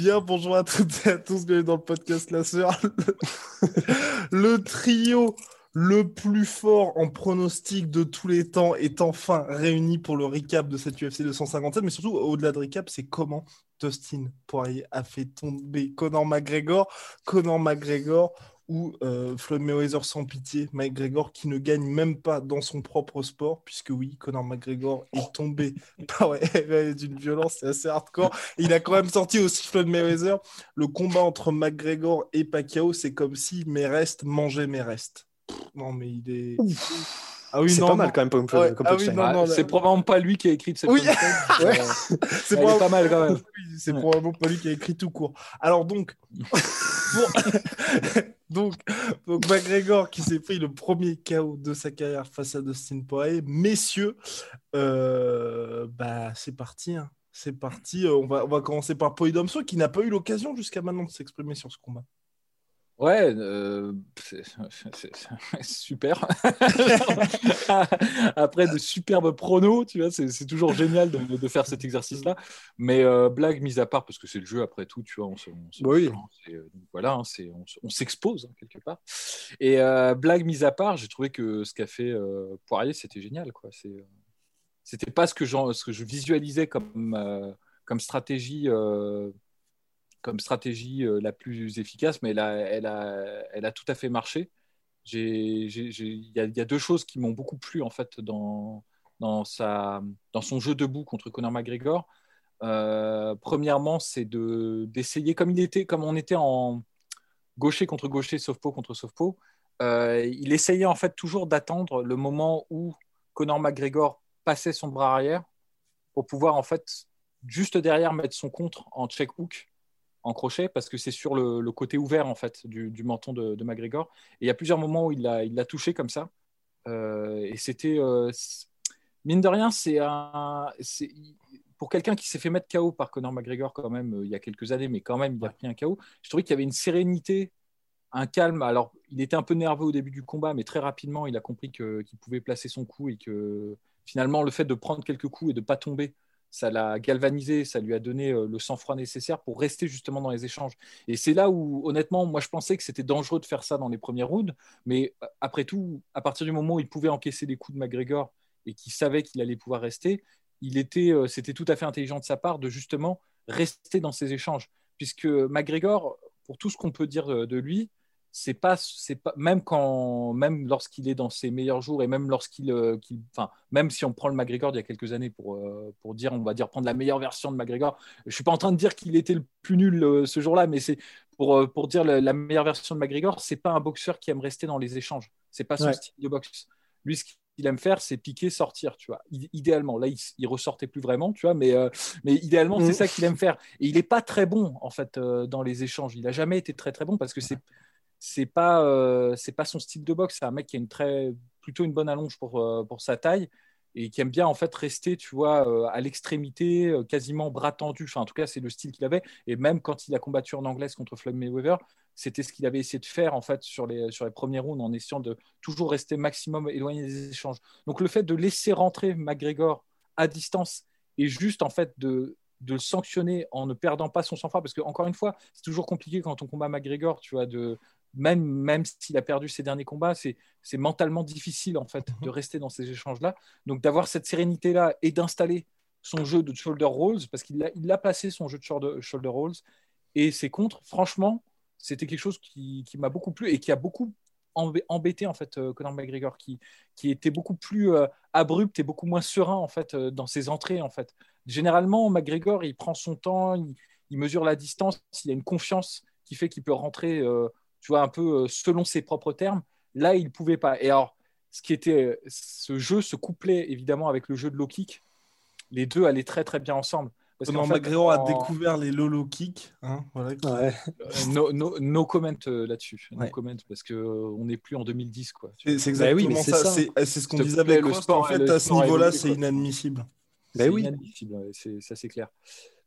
Bien, bonjour à toutes et à tous, bienvenue dans le podcast La Sœur. Le trio le plus fort en pronostic de tous les temps est enfin réuni pour le recap de cette UFC 257. Mais surtout, au-delà de recap, c'est comment Dustin Poirier a fait tomber Conor McGregor. Conor McGregor ou euh, Floyd Mayweather sans pitié, McGregor qui ne gagne même pas dans son propre sport, puisque oui, Conor McGregor est tombé ouais, d'une violence assez hardcore. il a quand même sorti aussi Floyd Mayweather. Le combat entre McGregor et Pacquiao, c'est comme si mes restes mangeaient mes restes. Non, mais il est. Ah oui, c'est pas mal quand même comme, Ouais, comme ah oui, non, non, c'est probablement pas lui qui a écrit cette Oui. Ouais. Euh, C'est pas mal quand même. Oui, c'est Ouais. probablement pas lui qui a écrit tout court. Alors donc, donc, donc McGregor qui s'est pris le premier KO de sa carrière face à Dustin Poirier. Messieurs, euh, bah c'est parti. hein. C'est parti. Euh, On va, on va commencer par Polydomso qui n'a pas eu l'occasion jusqu'à maintenant de s'exprimer sur ce combat. Ouais, euh, c'est super. Après de superbes pronos, tu vois, c'est toujours génial de, de faire cet exercice-là. Mais euh, blague mise à part, parce que c'est le jeu après tout, tu vois, on se, on se- Oui. euh, voilà, hein, c'est- on, se- on s'expose hein, quelque part. Et euh, blague mise à part, j'ai trouvé que ce qu'a fait Poirier, c'était génial, quoi. C'était pas ce que, j'en- ce que je visualisais comme, comme stratégie. Comme stratégie euh, la plus efficace, mais elle a, tout à fait marché. Il y, a- deux choses qui m'ont beaucoup plu en fait dans, son jeu debout contre Conor McGregor. Euh, premièrement, c'est de- d'essayer, comme il était, comme on était en gaucher contre gaucher, Sofpo contre Sofpo, euh, il essayait en fait toujours d'attendre le moment où Conor McGregor passait son bras arrière pour pouvoir en fait juste derrière mettre son contre en check hook en crochet parce que c'est sur le, côté ouvert en fait du, menton de, de McGregor. Et il y a plusieurs moments où il l'a touché comme ça. Euh, et c'était euh, mine de rien, c'est pour quelqu'un qui s'est fait mettre KO par Conor McGregor quand même euh, il y a quelques années, mais quand même il a pris un KO. Je trouvais qu'il y avait une sérénité, un calme. Alors il était un peu nerveux au début du combat, mais très rapidement il a compris qu'il pouvait placer son coup et que finalement le fait de prendre quelques coups et de pas tomber ça l'a galvanisé, ça lui a donné euh, le sang-froid nécessaire pour rester justement dans les échanges. Et c'est là où, honnêtement, moi je pensais que c'était dangereux de faire ça dans les premiers rounds, mais euh, après tout, à partir du moment où il pouvait encaisser les coups de McGregor et qu'il savait qu'il allait pouvoir rester, il était, euh, c'était tout à fait intelligent de sa part de justement rester dans ces échanges, puisque McGregor, pour tout ce qu'on peut dire de lui, c'est pas, c'est pas même quand, même lorsqu'il est dans ses meilleurs jours et même lorsqu'il, euh, enfin, même si on prend le McGregor d'il y a quelques années pour, euh, pour dire, on va dire prendre la meilleure version de McGregor. Je suis pas en train de dire qu'il était le plus nul euh, ce jour-là, mais c'est pour, pour dire la, la meilleure version de McGregor, c'est pas un boxeur qui aime rester dans les échanges. C'est pas son Ouais. style de boxe. Lui, ce qu'il aime faire, c'est piquer, sortir, tu vois. Idéalement, là, il, il ressortait plus vraiment, tu vois, mais, euh, mais idéalement, c'est ça qu'il aime faire. Et il est pas très bon, en fait, euh, dans les échanges. Il a jamais été très très bon parce que c'est c'est pas euh, c'est pas son style de boxe. C'est un mec qui a une très plutôt une bonne allonge pour euh, pour sa taille et qui aime bien en fait rester, tu vois, euh, à l'extrémité, quasiment bras tendu. Enfin, en tout cas, c'est le style qu'il avait. Et même quand il a combattu en anglaise contre Floyd Mayweather, c'était ce qu'il avait essayé de faire en fait sur les sur les premiers rounds en essayant de toujours rester maximum éloigné des échanges. Donc le fait de laisser rentrer McGregor à distance et juste en fait de de le sanctionner en ne perdant pas son sang-froid parce que encore une fois c'est toujours compliqué quand on combat McGregor tu vois de même même s'il a perdu ses derniers combats c'est mentalement difficile en fait de rester dans ces échanges là donc d'avoir cette sérénité là et d'installer son jeu de shoulder rolls parce qu'il a, il a placé son jeu de shoulder, shoulder rolls et ses contres franchement c'était quelque chose qui, qui m'a beaucoup plu et qui a beaucoup embêté en fait Conor McGregor, qui, qui était beaucoup plus abrupt et beaucoup moins serein en fait dans ses entrées en fait. Généralement, McGregor, il prend son temps, il, mesure la distance, il a une confiance qui fait qu'il peut rentrer, tu vois, un peu selon ses propres termes. Là, il pouvait pas. Et alors, ce qui était, ce jeu se couplait évidemment avec le jeu de low kick. Les deux allaient très très bien ensemble. Parce Comment McGregor a découvert les low kick. Hein, voilà, euh, no, no, no, comment euh, là-dessus. No comment parce qu'on euh, n'est plus en 2010. quoi. C'est exactement bah oui, ça. C'est ce qu'on disait avec le sport. En fait, à ce niveau-là, c'est inadmissible. Bah oui. Inadmissible, ça c'est clair.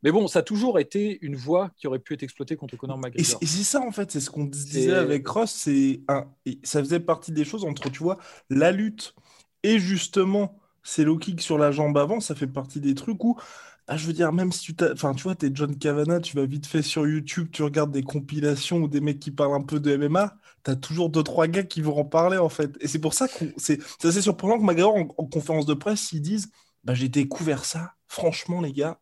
Mais bon, ça a toujours été une voie qui aurait pu être exploitée contre Conor McGregor. Et c'est ça, en fait, c'est ce qu'on disait avec Ross. C'est un... Ça faisait partie des choses entre, tu vois, la lutte et justement ces low kicks sur la jambe avant, ça fait partie des trucs où ah, je veux dire, même si tu. Enfin, tu vois, t'es John Cavana, tu vas vite fait sur YouTube, tu regardes des compilations ou des mecs qui parlent un peu de MMA, t'as toujours deux, trois gars qui vont en parler, en fait. Et c'est pour ça que c'est assez surprenant que McGregor, en, conférence de presse, ils disent bah, J'ai découvert ça, franchement, les gars.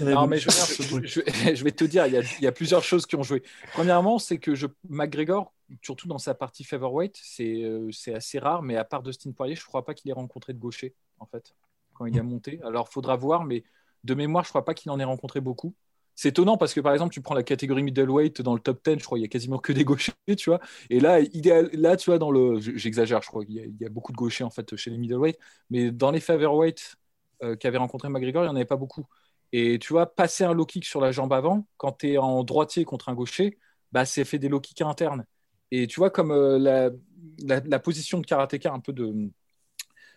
Non, mais je, je, vais te dire, il y, a, il y, a, plusieurs choses qui ont joué. Premièrement, c'est que je, McGregor, surtout dans sa partie featherweight, c'est euh, c'est assez rare, mais à part Dustin Poirier, je ne crois pas qu'il ait rencontré de gaucher, en fait, quand il a monté. Alors, faudra voir, mais de mémoire, je crois pas qu'il en ait rencontré beaucoup. C'est étonnant parce que par exemple, tu prends la catégorie middleweight dans le top 10, je crois, il y a quasiment que des gauchers, tu vois. Et là, idéal, là, tu vois, dans le, j'exagère, je crois qu'il y, a beaucoup de gauchers en fait chez les middleweight, mais dans les featherweight euh, qu'avait rencontré McGregor, il n'y en avait pas beaucoup. Et tu vois, passer un low kick sur la jambe avant, quand tu es en droitier contre un gaucher, bah, c'est fait des low kicks internes. Et tu vois, comme euh, la, la, position de karatéka un peu de,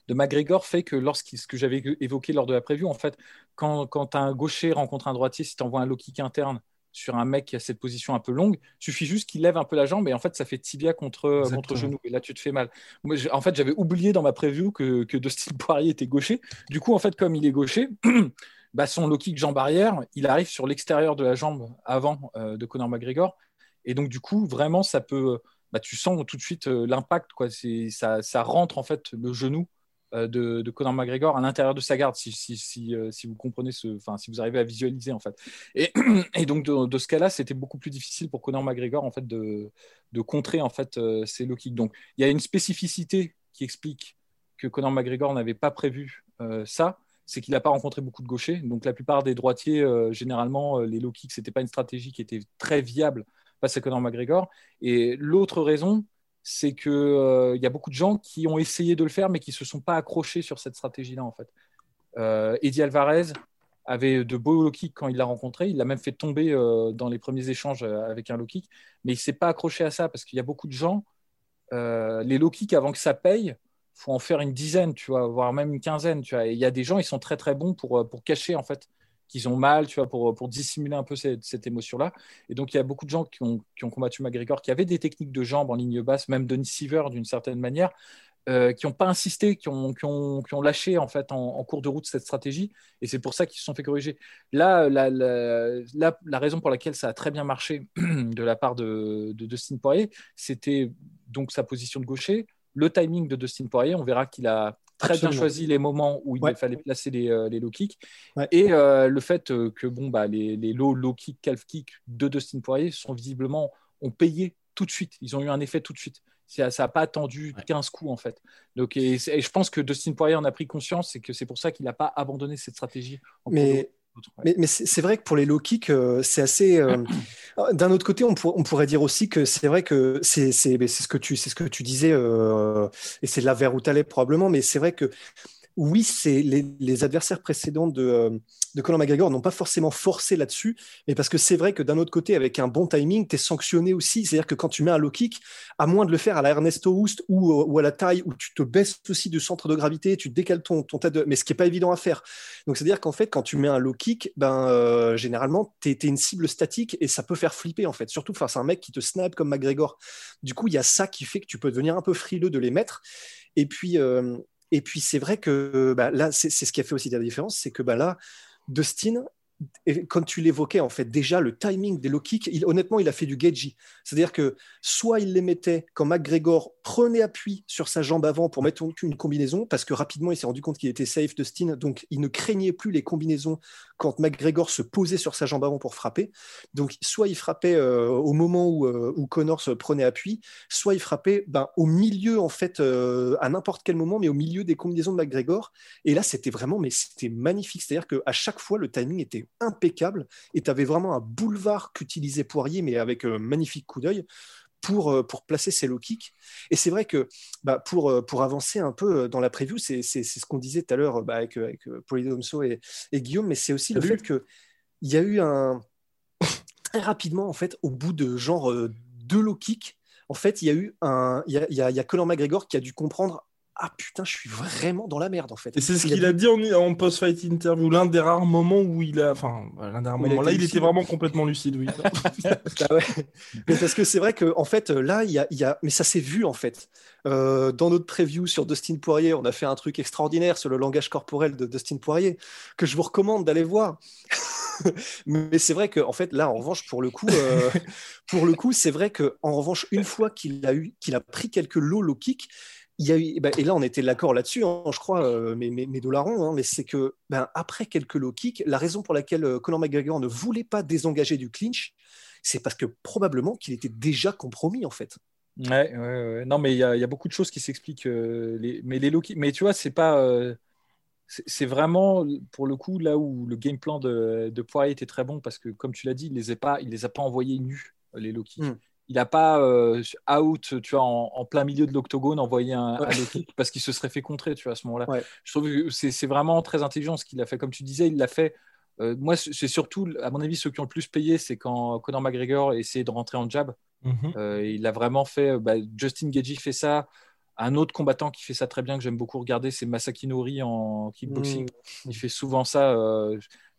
de McGregor fait que lorsqu'il, ce que j'avais évoqué lors de la prévue, en fait, quand, quand un gaucher rencontre un droitier, si tu envoies un low kick interne sur un mec qui a cette position un peu longue, suffit juste qu'il lève un peu la jambe et en fait ça fait tibia contre, contre genou et là tu te fais mal. Moi, en fait j'avais oublié dans ma prévue que, que Dustin Poirier était gaucher. Du coup en fait comme il est gaucher, bah, son low kick jambe arrière, il arrive sur l'extérieur de la jambe avant euh, de Conor McGregor et donc du coup vraiment ça peut, bah, tu sens tout de suite euh, l'impact quoi. Ça, rentre en fait le genou euh, de, de, Conor McGregor à l'intérieur de sa garde, si, si, si, euh, vous comprenez ce, si vous arrivez à visualiser en fait. Et, donc de, ce cas-là, c'était beaucoup plus difficile pour Conor McGregor en fait de, de contrer en fait euh, ces low kicks. Donc il y a une spécificité qui explique que Conor McGregor n'avait pas prévu ça, c'est qu'il n'a pas rencontré beaucoup de gauchers. Donc la plupart des droitiers, généralement, les low kicks, c'était pas une stratégie qui était très viable face à Conor McGregor. Et l'autre raison, c'est qu'il euh, y a beaucoup de gens qui ont essayé de le faire, mais qui ne se sont pas accrochés sur cette stratégie-là, en fait. Euh, Eddie Alvarez avait de beaux low kicks quand il l'a rencontré. Il l'a même fait tomber euh, dans les premiers échanges avec un low kick, mais il ne s'est pas accroché à ça parce qu'il y a beaucoup de gens, les low kicks, avant que ça paye, faut en faire une dizaine, tu vois, voire même une quinzaine. Tu vois. il y a des gens, ils sont très très bons pour, pour cacher en fait qu'ils ont mal, tu vois, pour, pour dissimuler un peu cette, cette émotion-là. Et donc, il y a beaucoup de gens qui ont, qui ont, combattu McGregor, qui avaient des techniques de jambes en ligne basse, même Denis Siever d'une certaine manière, euh, qui n'ont pas insisté, qui ont, qui ont, qui ont, lâché en fait en, cours de route cette stratégie. Et c'est pour ça qu'ils se sont fait corriger. Là la, la, la, raison pour laquelle ça a très bien marché de la part de, de Dustin Poirier, c'était donc sa position de gaucher, le timing de Dustin Poirier. On verra qu'il a très bien choisi les moments où il fallait placer les, euh, les low kicks. Et euh, le fait euh, que bon, bah, les, les low, low kick, calf kick de Dustin Poirier sont visiblement ont payé tout de suite. Ils ont eu un effet tout de suite. Ça n'a pas attendu 15 coups en fait. Donc, et, je pense que Dustin Poirier en a pris conscience et que c'est pour ça qu'il n'a pas abandonné cette stratégie. Mais mais, c'est vrai que pour les low kicks, euh, c'est assez. Euh, d'un autre côté, on, on, pourrait dire aussi que c'est vrai que c'est ce que tu c'est ce que tu disais euh, et c'est là vers où tu allais probablement. Mais c'est vrai que oui, c'est les, adversaires précédents de, euh, Conor McGregor n'ont pas forcément forcé là-dessus, mais parce que c'est vrai que d'un autre côté, avec un bon timing, tu es sanctionné aussi. C'est-à-dire que quand tu mets un low kick, à moins de le faire à la Ernesto Houst ou, euh, ou à la taille, où tu te baisses aussi du centre de gravité, tu décales ton, ton tête de... mais ce qui n'est pas évident à faire. Donc c'est-à-dire qu'en fait, quand tu mets un low kick, ben, euh, généralement, tu es, une cible statique et ça peut faire flipper, en fait, surtout face à un mec qui te snap comme McGregor. Du coup, il y a ça qui fait que tu peux devenir un peu frileux de les mettre. Et puis, et puis c'est vrai que bah, là, c'est ce qui a fait aussi la différence, c'est que bah, là, Dustin, et comme tu l'évoquais, en fait, déjà le timing des low kicks, honnêtement, il a fait du Geji. C'est-à-dire que soit il les mettait quand McGregor prenait appui sur sa jambe avant pour mettre une combinaison, parce que rapidement il s'est rendu compte qu'il était safe de Steen, donc il ne craignait plus les combinaisons quand McGregor se posait sur sa jambe avant pour frapper. Donc soit il frappait euh, au moment où, euh, où, Connor se prenait appui, soit il frappait ben, au milieu, en fait, euh, à n'importe quel moment, mais au milieu des combinaisons de McGregor. Et là, c'était vraiment, mais c'était magnifique. C'est-à-dire qu'à chaque fois, le timing était impeccable et tu avais vraiment un boulevard qu'utilisait Poirier, mais avec un magnifique coup d'œil. Pour, euh, pour placer ses low kicks. Et c'est vrai que bah, pour, euh, pour avancer un peu euh, dans la preview, c'est ce qu'on disait tout à l'heure bah, avec, avec Polydomso et, et, Guillaume, mais c'est aussi le fait qu'il y a eu un. Très rapidement, en fait, au bout de genre deux low kicks, en fait, il y a eu un. Il y a, y a Conor McGregor qui a dû comprendre ah putain, je suis vraiment dans la merde en fait. Et c'est ce qu'il a, dit en, post-fight interview, l'un des rares moments où il a, enfin, l'un des rares moments. Là, il était vraiment complètement lucide, oui. Ah mais parce que c'est vrai que en fait, là, il y a, il y a... mais ça s'est vu en fait. Euh, dans notre preview sur Dustin Poirier, on a fait un truc extraordinaire sur le langage corporel de Dustin Poirier que je vous recommande d'aller voir. mais c'est vrai que en fait, là, en revanche, pour le coup, euh, pour le coup, c'est vrai que en revanche, une fois qu'il a eu, qu'il a pris quelques low low kicks il y a eu, bah, et là on était d'accord là-dessus, hein, je crois, euh, mes, mes, mes hein, mais c'est que ben, après quelques low kicks, la raison pour laquelle euh, Conor McGregor ne voulait pas désengager du clinch, c'est parce que probablement qu'il était déjà compromis en fait. Ouais, ouais, ouais. non, mais il y, y, a beaucoup de choses qui s'expliquent. Euh, les, mais les low kicks, mais tu vois, c'est pas. Euh, c'est vraiment pour le coup là où le game plan de, de Poirier était très bon parce que comme tu l'as dit, il les a pas, il les a pas envoyés nus les low kicks. Hmm il n'a pas euh, out, tu vois, en, plein milieu de l'octogone, envoyé un, kick parce qu'il se serait fait contrer, tu vois, à ce moment-là. Je trouve que c'est vraiment très intelligent ce qu'il a fait. Comme tu disais, il l'a fait. Euh, moi, c'est surtout, à mon avis, ceux qui ont le plus payé, c'est quand Conor McGregor essayait de rentrer en jab. Mhm. Euh, il a vraiment fait. Bah, Justin Gagey fait ça. Un autre combattant qui fait ça très bien, que j'aime beaucoup regarder, c'est Masaki Nori en kickboxing. Mhm. Il fait souvent ça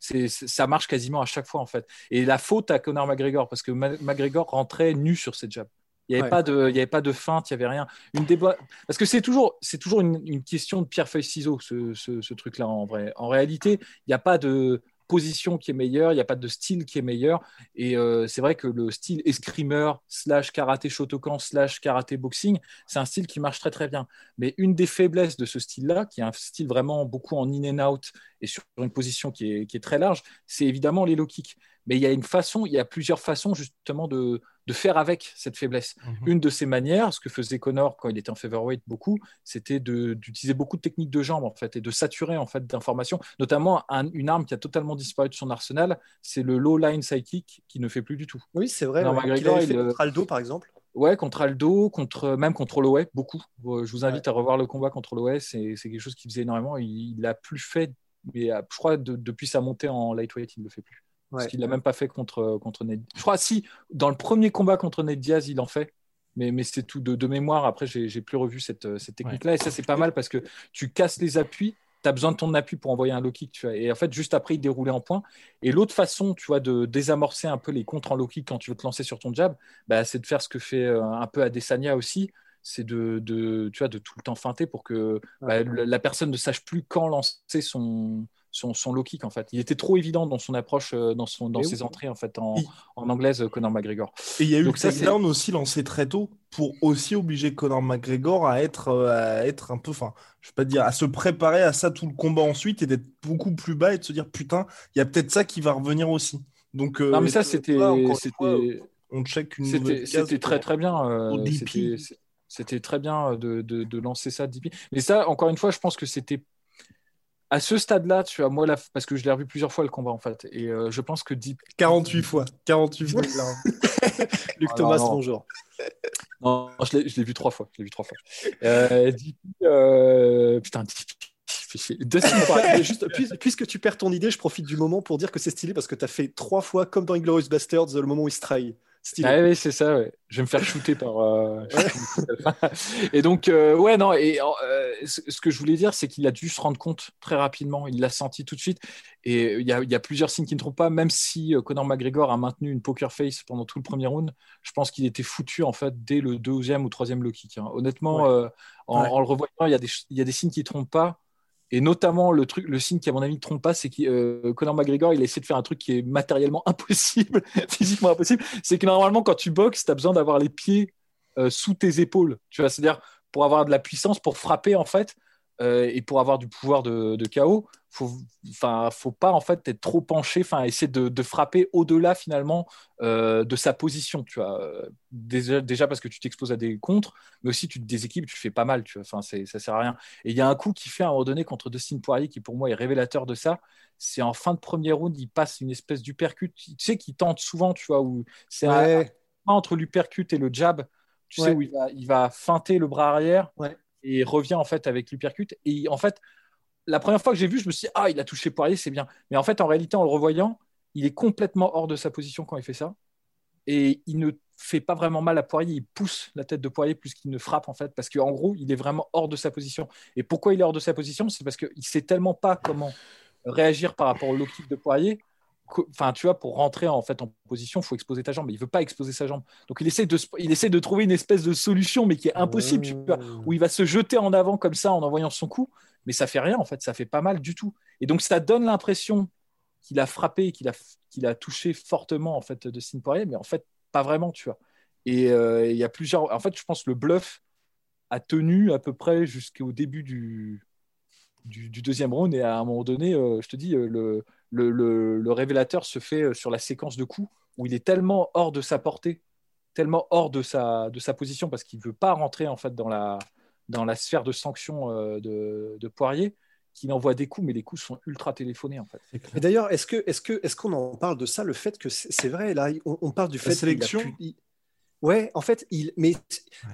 ça marche quasiment à chaque fois en fait. Et la faute à Conor McGregor parce que McGregor rentrait nu sur cette jab. Il n'y avait, pas de, il y avait pas de feinte, il n'y avait rien. Une débat... Parce que c'est toujours, c'est toujours une, question de pierre-feuille-ciseau, ce, ce truc-là, en vrai. En réalité, il n'y a pas de, position qui est meilleure, il n'y a pas de style qui est meilleur. Et euh, c'est vrai que le style escrimeur slash karaté shotokan slash karaté boxing, c'est un style qui marche très très bien. Mais une des faiblesses de ce style-là, qui est un style vraiment beaucoup en in and out et sur une position qui est, qui est très large, c'est évidemment les low kicks. Mais il y a une façon, il y a plusieurs façons justement de, de faire avec cette faiblesse. Mhm. Une de ces manières, ce que faisait Connor quand il était en featherweight beaucoup, c'était d'utiliser beaucoup de techniques de jambes en fait et de saturer en fait d'informations, notamment une arme qui a totalement disparu de son arsenal, c'est le low line psychic qui ne fait plus du tout. Oui, c'est vrai. il a fait contre Aldo par exemple. Ouais, contre Aldo, contre, même contre Loé, beaucoup. Euh, je vous invite à revoir le combat contre Loé, c'est quelque chose qu'il faisait énormément. Il l'a plus fait, mais euh, je crois depuis sa montée en lightweight, il ne le fait plus. Parce qu'il l'a même pas fait contre, contre Ned. Je crois, si, dans le premier combat contre Ned Diaz, il en fait. Mais, mais c'est tout de, mémoire. Après, j'ai plus revu cette, cette technique-là. Et ça, c'est pas mal parce que tu casses les appuis. Tu as besoin de ton appui pour envoyer un low kick. Tu vois. Et en fait, juste après, il déroulait en point. Et l'autre façon, tu vois, de désamorcer un peu les contres en low kick quand tu veux te lancer sur ton jab, bah, c'est de faire ce que fait euh, un peu Adesanya aussi c'est de, de, tu vois, de tout le temps feinter pour que bah, la personne ne sache plus quand lancer son, son, son low kick en fait. Il était trop évident dans son approche, euh, dans, son, dans ses entrées en fait en, en anglaise, euh, Conor McGregor. Et il y a eu le takedown aussi lancé très tôt pour aussi obliger Conor McGregor à être, euh, à être un peu, enfin, je vais pas dire, à se préparer à ça tout le combat ensuite et d'être beaucoup plus bas et de se dire putain, il y a peut-être ça qui va revenir aussi. Donc, non mais ça c'était, on check une C'était très très bien. c'était très bien de, de, de, lancer ça. Mais ça, encore une fois, je pense que c'était à ce stade-là, tu as moi, là, parce que je l'ai revu plusieurs fois le combat en fait, et euh, je pense que Deep. 48 fois, 48 fois. Luc ah, Thomas, bonjour. Non, je l'ai vu trois fois. Je l'ai vu trois fois. Euh, Deep, euh... putain, juste, puisque tu perds ton idée, je profite du moment pour dire que c'est stylé parce que tu as fait trois fois comme dans Inglourious Bastards le moment où il se trahit. Ah oui, c'est ça, ouais. Je vais me faire shooter par. Euh, et donc, euh, ouais, non, et euh, ce que je voulais dire, c'est qu'il a dû se rendre compte très rapidement. Il l'a senti tout de suite. Et il y, a, y a plusieurs signes qui ne trompent pas, même si Conor McGregor a maintenu une poker face pendant tout le premier round. Je pense qu'il était foutu, en fait, dès le deuxième ou troisième low kick. Hein. Honnêtement, en, le revoyant, y, il y a des signes qui ne trompent pas. Et notamment, le, truc, le signe qui, à mon avis, ne trompe pas, c'est que euh, Conor McGregor, il a essayé de faire un truc qui est matériellement impossible, physiquement impossible. C'est que normalement, quand tu boxes, tu as besoin d'avoir les pieds euh, sous tes épaules. Tu vois, c'est-à-dire pour avoir de la puissance, pour frapper, en fait, euh, et pour avoir du pouvoir de, de chaos, faut, enfin, faut pas en fait être trop penché, enfin, essayer de, frapper au-delà finalement euh, de sa position, tu vois. Déjà, déjà parce que tu t'exposes à des contres, mais aussi tu te déséquilibres, tu fais pas mal, tu vois. Enfin, ça sert à rien. Et il y a un coup qui fait à un moment donné contre Dustin Poirier qui pour moi est révélateur de ça. C'est en fin de premier round, il passe une espèce d'uppercut, tu sais, qui tente souvent, tu vois, où c'est entre l'uppercut et le jab, tu sais, où il va, il va feinter le bras arrière. Ouais et revient en fait avec l'uppercut. Et en fait, la première fois que j'ai vu, je me suis dit, ah, il a touché Poirier, c'est bien. Mais en fait, en réalité, en le revoyant, il est complètement hors de sa position quand il fait ça. Et il ne fait pas vraiment mal à Poirier, il pousse la tête de Poirier plus qu'il ne frappe en fait, parce qu'en gros, il est vraiment hors de sa position. Et pourquoi il est hors de sa position? C'est parce qu'il ne sait tellement pas comment réagir par rapport au low kick de Poirier enfin, tu vois, pour rentrer en fait en position, il faut exposer ta jambe. Mais il veut pas exposer sa jambe. Donc il essaie de, il essaie de trouver une espèce de solution, mais qui est impossible, où il va se jeter en avant comme ça en envoyant son coup, mais ça fait rien en fait, ça fait pas mal du tout. Et donc ça donne l'impression qu'il a frappé, qu'il a, qu'il a touché fortement en fait de Sin Poirier, mais en fait pas vraiment, tu vois. Et euh, il y a plusieurs. En fait, je pense que le bluff a tenu à peu près jusqu'au début du, du, deuxième round. Et à un moment donné, euh, je te dis, euh, le, le, révélateur se fait sur la séquence de coups où il est tellement hors de sa portée, tellement hors de sa, de sa position parce qu'il ne veut pas rentrer en fait dans la, dans la sphère de sanction euh, de, Poirier qu'il envoie des coups, mais les coups sont ultra téléphonés en fait. Et d'ailleurs, est-ce que est-ce que est-ce qu'on en parle de ça, le fait que c'est vrai là, on, parle du fait sélection. Ouais, en fait, il, mais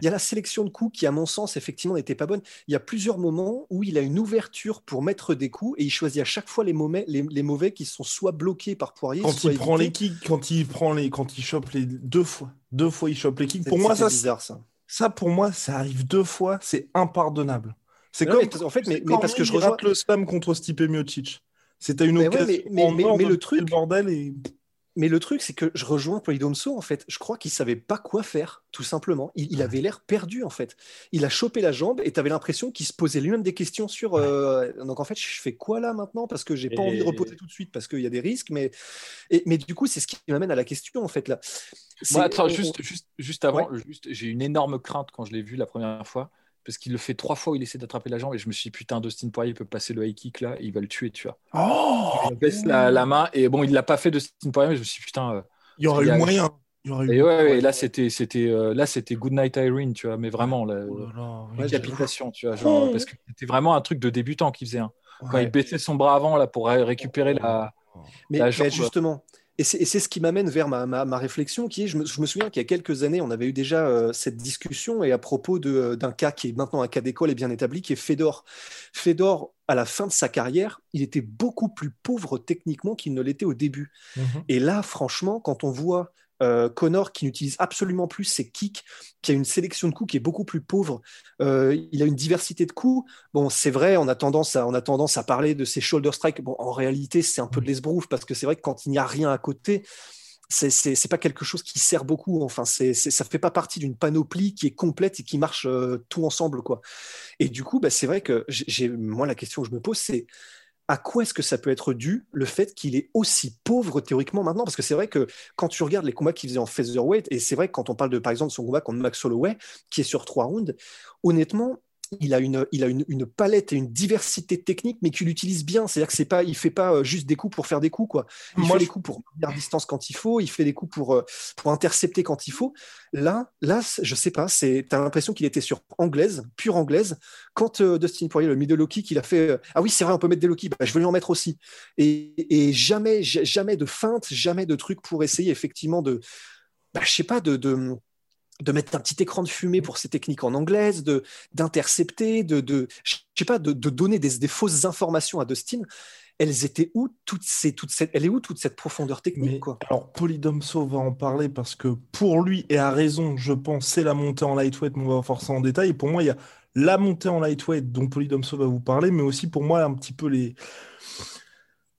il y a la sélection de coups qui, à mon sens, effectivement, n'était pas bonne. Il y a plusieurs moments où il a une ouverture pour mettre des coups et il choisit à chaque fois les mauvais, les, mauvais qui sont soit bloqués par Poirier, quand il prend les kicks, quand il prend les, quand il chope les deux fois, deux fois il chope les kicks. Pour moi, ça, bizarre, ça. Ça, pour moi, ça arrive deux fois, c'est impardonnable. C'est comme, en fait, mais, parce que je rejoins le spam contre Stipe Miocic. C'était une occasion. mais, mais, le truc, le bordel et mais le truc, c'est que je rejoins Polydomso, en fait. Je crois qu'il savait pas quoi faire, tout simplement. Il, avait l'air perdu, en fait. Il a chopé la jambe et tu avais l'impression qu'il se posait lui-même des questions sur. Euh, donc, en fait, je fais quoi là maintenant? Parce que j'ai pas envie de reposer tout de suite parce qu'il y a des risques. Mais, et, mais du coup, c'est ce qui m'amène à la question, en fait. là. Moi, attends, juste, juste, juste avant, j'ai une énorme crainte quand je l'ai vu la première fois parce qu'il le fait trois fois où il essaie d'attraper la jambe et je me suis dit putain Dustin Poirier peut passer le high kick là et il va le tuer tu vois. Oh il baisse la, main et bon il l'a pas fait Dustin Poirier mais je me suis dit putain euh, il y aurait eu moyen il y aurait et ouais, là c'était c'était euh, là c'était Good Night Irene tu vois mais vraiment la, oh décapitation tu vois genre, parce que c'était vraiment un truc de débutant qu'il faisait hein. quand il baissait son bras avant là pour récupérer la, mais, mais justement et c'est ce qui m'amène vers ma, ma, réflexion, qui est, je me, je me souviens qu'il y a quelques années, on avait eu déjà euh, cette discussion, et à propos euh, d'un cas qui est maintenant un cas d'école et bien établi, qui est Fedor. Fedor, à la fin de sa carrière, il était beaucoup plus pauvre techniquement qu'il ne l'était au début. Mhm. Et là, franchement, quand on voit euh, Connor qui n'utilise absolument plus ses kicks, qui a une sélection de coups qui est beaucoup plus pauvre. Euh, il a une diversité de coups. Bon, c'est vrai, on a tendance à, on a tendance à parler de ses shoulder strikes. Bon, en réalité, c'est un peu de l'esbrouf parce que c'est vrai que quand il n'y a rien à côté, c'est pas quelque chose qui sert beaucoup. Enfin, c'est ça fait pas partie d'une panoplie qui est complète et qui marche euh, tout ensemble, quoi. Et du coup, bah, c'est vrai que j'ai moi la question que je me pose, c'est à quoi est-ce que ça peut être dû le fait qu'il est aussi pauvre théoriquement maintenant? Parce que c'est vrai que quand tu regardes les combats qu'il faisait en featherweight, et c'est vrai que quand on parle de par exemple son combat contre Max Holloway, qui est sur trois rounds, honnêtement, il a une, il a une, palette et une diversité technique, mais qu'il utilise bien. C'est-à-dire que c'est pas, il fait pas euh, juste des coups pour faire des coups, quoi. Il fait des coups pour garder distance quand il faut, il fait des coups pour, euh, pour intercepter quand il faut. Là, là, je sais pas, c'est, t'as l'impression qu'il était sur anglaise, pure anglaise. Quand euh, Dustin Poirier, le middle low kick, il a fait, ah oui, c'est vrai, on peut mettre des low kicks, bah, je vais lui en mettre aussi. Et, jamais, jamais de feinte, jamais de truc pour essayer effectivement de, bah, je sais pas, de de mettre un petit écran de fumée pour ces techniques en anglaise, de d'intercepter, de, de je sais pas, de, donner des, fausses informations à Dustin. Elles étaient où toutes ces, toutes cette, elle est où toute cette profondeur technique quoi? Alors Polydomso va en parler parce que pour lui et à raison, je pense, c'est la montée en lightweight, mais on va forcer en détail. Et pour moi, il y a la montée en lightweight dont Polydomso va vous parler, mais aussi pour moi un petit peu les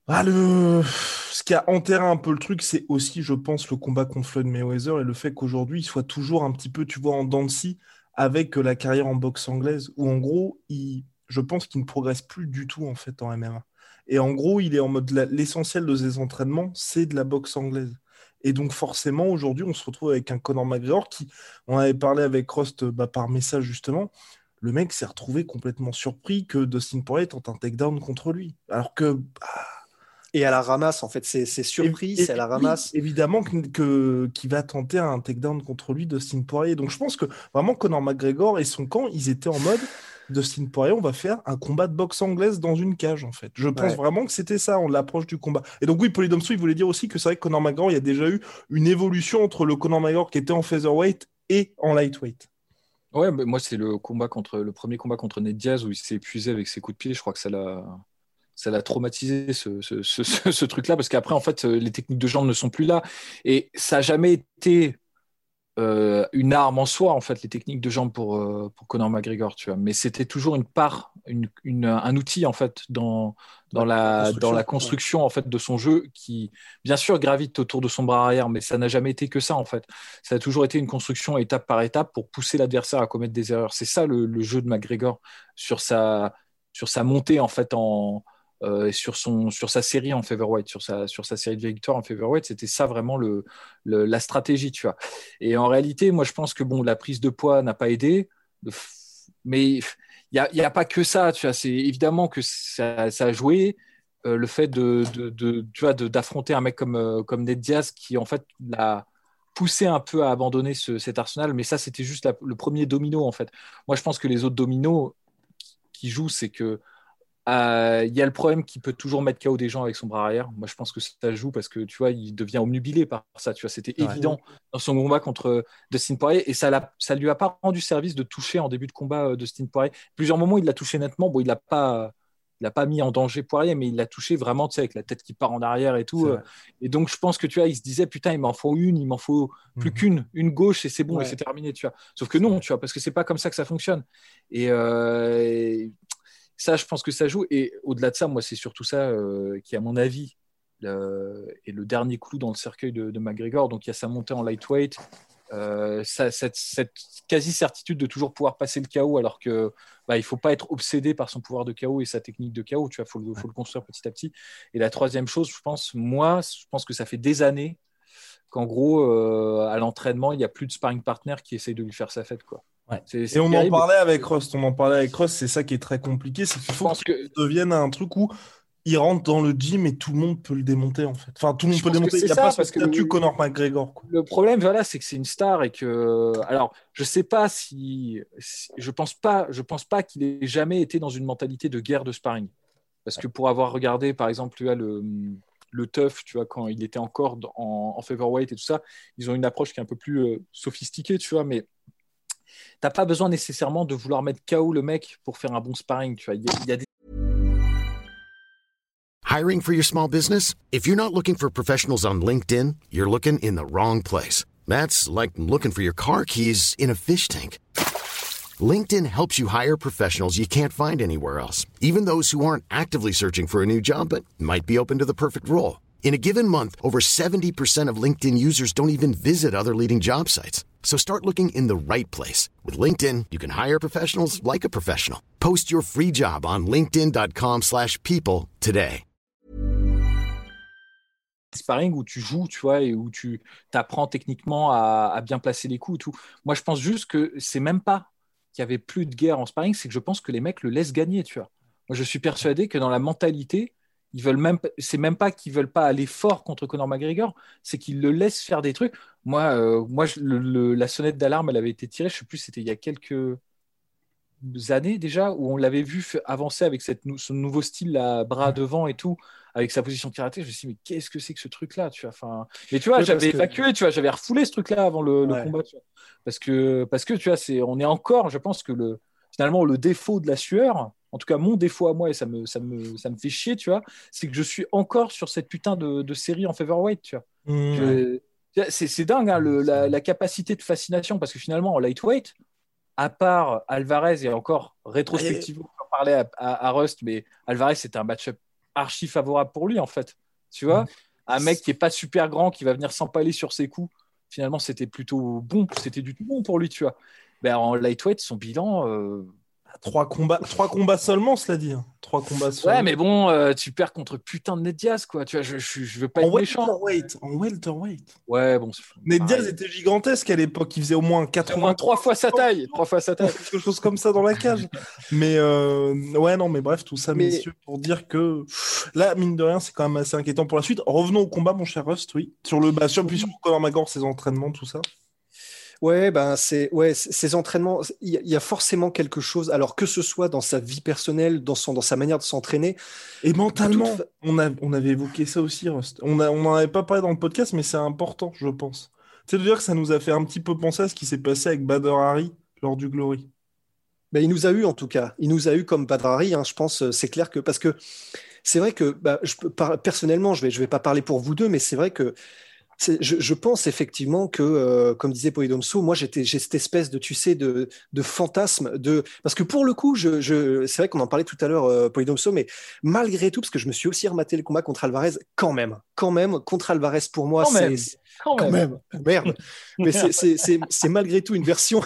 ah, le... Ce qui a enterré un peu le truc, c'est aussi, je pense, le combat contre Floyd Mayweather et le fait qu'aujourd'hui, il soit toujours un petit peu, tu vois, en dents avec la carrière en boxe anglaise, où en gros, il, je pense qu'il ne progresse plus du tout en fait en MMA. Et en gros, il est en mode l'essentiel de ses entraînements, c'est de la boxe anglaise. Et donc forcément, aujourd'hui, on se retrouve avec un Conor McGregor qui, on avait parlé avec Rost bah, par message justement, le mec s'est retrouvé complètement surpris que Dustin Poirier tente un takedown contre lui. Alors que... Bah, et à la ramasse, en fait, c'est surpris, c'est à la ramasse. évidemment qu'il que, va tenter un takedown contre lui, Dustin Poirier. Donc je pense que vraiment Conor McGregor et son camp, ils étaient en mode Dustin Poirier, on va faire un combat de boxe anglaise dans une cage, en fait. Je pense vraiment que c'était ça, on l'approche du combat. Et donc oui, Polydomso, il voulait dire aussi que c'est vrai que Conor McGregor, il y a déjà eu une évolution entre le Conor McGregor qui était en featherweight et en lightweight. Ouais, mais moi c'est le combat contre le premier combat contre Ned Diaz où il s'est épuisé avec ses coups de pied. Je crois que ça l'a ça l'a traumatisé ce, ce, ce, truc-là parce qu'après en fait les techniques de jambes ne sont plus là. Et ça n'a jamais été euh, une arme en soi en fait les techniques de jambes pour euh, pour Conor McGregor tu vois. Mais c'était toujours une part une, une, un outil en fait dans dans la dans la construction en fait de son jeu qui bien sûr gravite autour de son bras arrière mais ça n'a jamais été que ça en fait. Ça a toujours été une construction étape par étape pour pousser l'adversaire à commettre des erreurs. C'est ça le, le, jeu de McGregor sur sa sur sa montée en fait en euh, sur, son, sur sa série en featherweight, sur sa, sur sa série de victoires en featherweight, c'était ça vraiment le, la stratégie, tu vois. Et en réalité, moi, je pense que bon, la prise de poids n'a pas aidé, mais il n'y a, y a, pas que ça, tu vois. C'est évidemment que ça, a joué. Euh, le fait de, de, tu vois, d'affronter un mec comme, euh, comme Ned Diaz qui, en fait, l'a poussé un peu à abandonner cet arsenal, mais ça, c'était juste le premier domino, en fait. Moi, je pense que les autres dominos qui jouent, c'est que euh, il y a le problème qu'il peut toujours mettre KO des gens avec son bras arrière. Moi, je pense que ça joue parce que tu vois, il devient omnubilé par ça. Tu vois, c'était évident dans son combat contre Dustin Poirier et ça, ça lui a pas rendu service de toucher en début de combat euh, Dustin Poirier. Plusieurs moments, il l'a touché nettement. Bon, il l'a pas, il pas mis en danger Poirier, mais il l'a touché vraiment, tu sais, avec la tête qui part en arrière et tout. Euh. Et donc, je pense que tu vois, il se disait putain, il m'en faut une, il m'en faut plus mhm. qu'une, une gauche et c'est bon et c'est terminé, tu vois. Sauf que non, tu vois, parce que c'est pas comme ça que ça fonctionne. Et ça, je pense que ça joue. Et au-delà de ça, moi, c'est surtout ça euh, qui, à mon avis, est le dernier clou dans le cercueil de, McGregor. Donc, il y a sa montée en lightweight, euh, cette, quasi-certitude de toujours pouvoir passer le chaos, alors que bah, il faut pas être obsédé par son pouvoir de chaos et sa technique de chaos. Tu vois, faut le, faut le construire petit à petit. Et la troisième chose, je pense, moi, je pense que ça fait des années qu'en gros, euh, à l'entraînement, il n'y a plus de sparring partner qui essaye de lui faire sa fête, quoi. Et on en parlait avec Rust, on en parlait avec Rust, c'est ça qui est très compliqué, c'est qu'il faut que ça devienne un truc où il rentre dans le gym et tout le monde peut le démonter en fait. Enfin, tout le monde peut le démonter. Il n'y a pas ce statut Conor McGregor. Le problème, voilà, c'est que c'est une star et que, alors, je sais pas si, je pense pas, je pense pas qu'il ait jamais été dans une mentalité de guerre de sparring, parce que pour avoir regardé, par exemple, le le tough, tu vois, quand il était encore en, en featherweight et tout ça, ils ont une approche qui est un peu plus euh, sophistiquée, tu vois, mais t'as pas besoin nécessairement de vouloir mettre KO le mec pour faire un bon sparring, tu vois. Des... Hiring for your small business? If you're not looking for professionals on LinkedIn, you're looking in the wrong place. That's like looking for your car keys in a fish tank. LinkedIn helps you hire professionals you can't find anywhere else, even those who aren't actively searching for a new job but might be open to the perfect role. In a given month, over 70% of LinkedIn users don't even visit other leading job sites. So start looking in the right place. With LinkedIn, you can hire professionals like a professional. Post your free job on linkedin.com slash people today. Sparring où tu joues, tu vois, et où tu t'apprends techniquement à, à bien placer les coups et tout. Moi, je pense juste que c'est même pas qu'il n'y avait plus de guerre en sparring, c'est que je pense que les mecs le laissent gagner, tu vois. Moi, je suis persuadé que dans la mentalité, ils veulent même, c'est même pas qu'ils veulent pas aller fort contre Conor McGregor, c'est qu'ils le laissent faire des trucs. Moi, euh, moi, la sonnette d'alarme, elle avait été tirée, je sais plus, c'était il y a quelques années déjà où on l'avait vu avancer avec cette, ce nouveau style, bras devant et tout, avec sa position de karaté. Je me suis dit, mais qu'est-ce que c'est que ce truc-là tu vois enfin, Mais tu vois, j'avais évacué, tu vois, j'avais refoulé ce truc-là avant le, combat. Parce, que, parce que, tu vois, c'est, on est encore, je pense que le, finalement, le défaut de la sueur, en tout cas mon défaut à moi, et ça me, ça me, ça me fait chier, tu vois, c'est que je suis encore sur cette putain de, de série en featherweight, tu vois. Mmh. C'est dingue, hein, le, la, la, capacité de fascination, parce que finalement, en lightweight, à part Alvarez et encore rétrospectivement, on parlait à, à, Rust, mais Alvarez c'était un match-up archi favorable pour lui en fait. Tu vois, mm. un mec qui est pas super grand, qui va venir s'empaler sur ses coups. Finalement, c'était plutôt bon, c'était du tout bon pour lui, tu vois. Ben, en lightweight, son bilan, euh, Trois combats, trois combats seulement, cela dit. hein. Trois combats seulement. Ouais, mais bon, euh, tu perds contre putain de Ned Diaz, quoi. Tu vois, je, je, je veux pas en être méchant. En welterweight. Ouais, bon. Ned Diaz était gigantesque à l'époque. Il faisait au moins Au 80 moins trois fois sa taille. Trois fois sa taille. quelque chose comme ça dans la cage. Mais euh, ouais, non, mais bref, tout ça, Mais- messieurs, pour dire que là, mine de rien, c'est quand même assez inquiétant pour la suite. Revenons au combat, mon cher Rust, oui. Sur le bah, sur, puis sur Conor McGregor, ses entraînements, tout ça. Ouais, ben c'est ouais, ces entraînements, il y, a- il y a forcément quelque chose. Alors que ce soit dans sa vie personnelle, dans son, dans sa manière de s'entraîner, Et mentalement, toute on, a, on avait évoqué ça aussi, Rust. On a, on n'en avait pas parlé dans le podcast, mais c'est important, je pense. C'est de dire que ça nous a fait un petit peu penser à ce qui s'est passé avec Bader Hari lors du Glory. ben, il nous a eu en tout cas. Il nous a eu comme Badrari, hein, je pense. euh, C'est clair que parce que c'est vrai que bah, je peux par- personnellement, je vais je vais pas parler pour vous deux, mais c'est vrai que je, je pense effectivement que, euh, comme disait Polydomso, moi j'étais j'ai cette espèce de tu sais de, de fantasme de parce que pour le coup, je, je c'est vrai qu'on en parlait tout à l'heure euh, Polydomso, mais malgré tout, parce que je me suis aussi rematé le combat contre Alvarez, quand même, quand même contre Alvarez pour moi, c'est Quand quand même. merde. Mais c'est- malgré tout une version,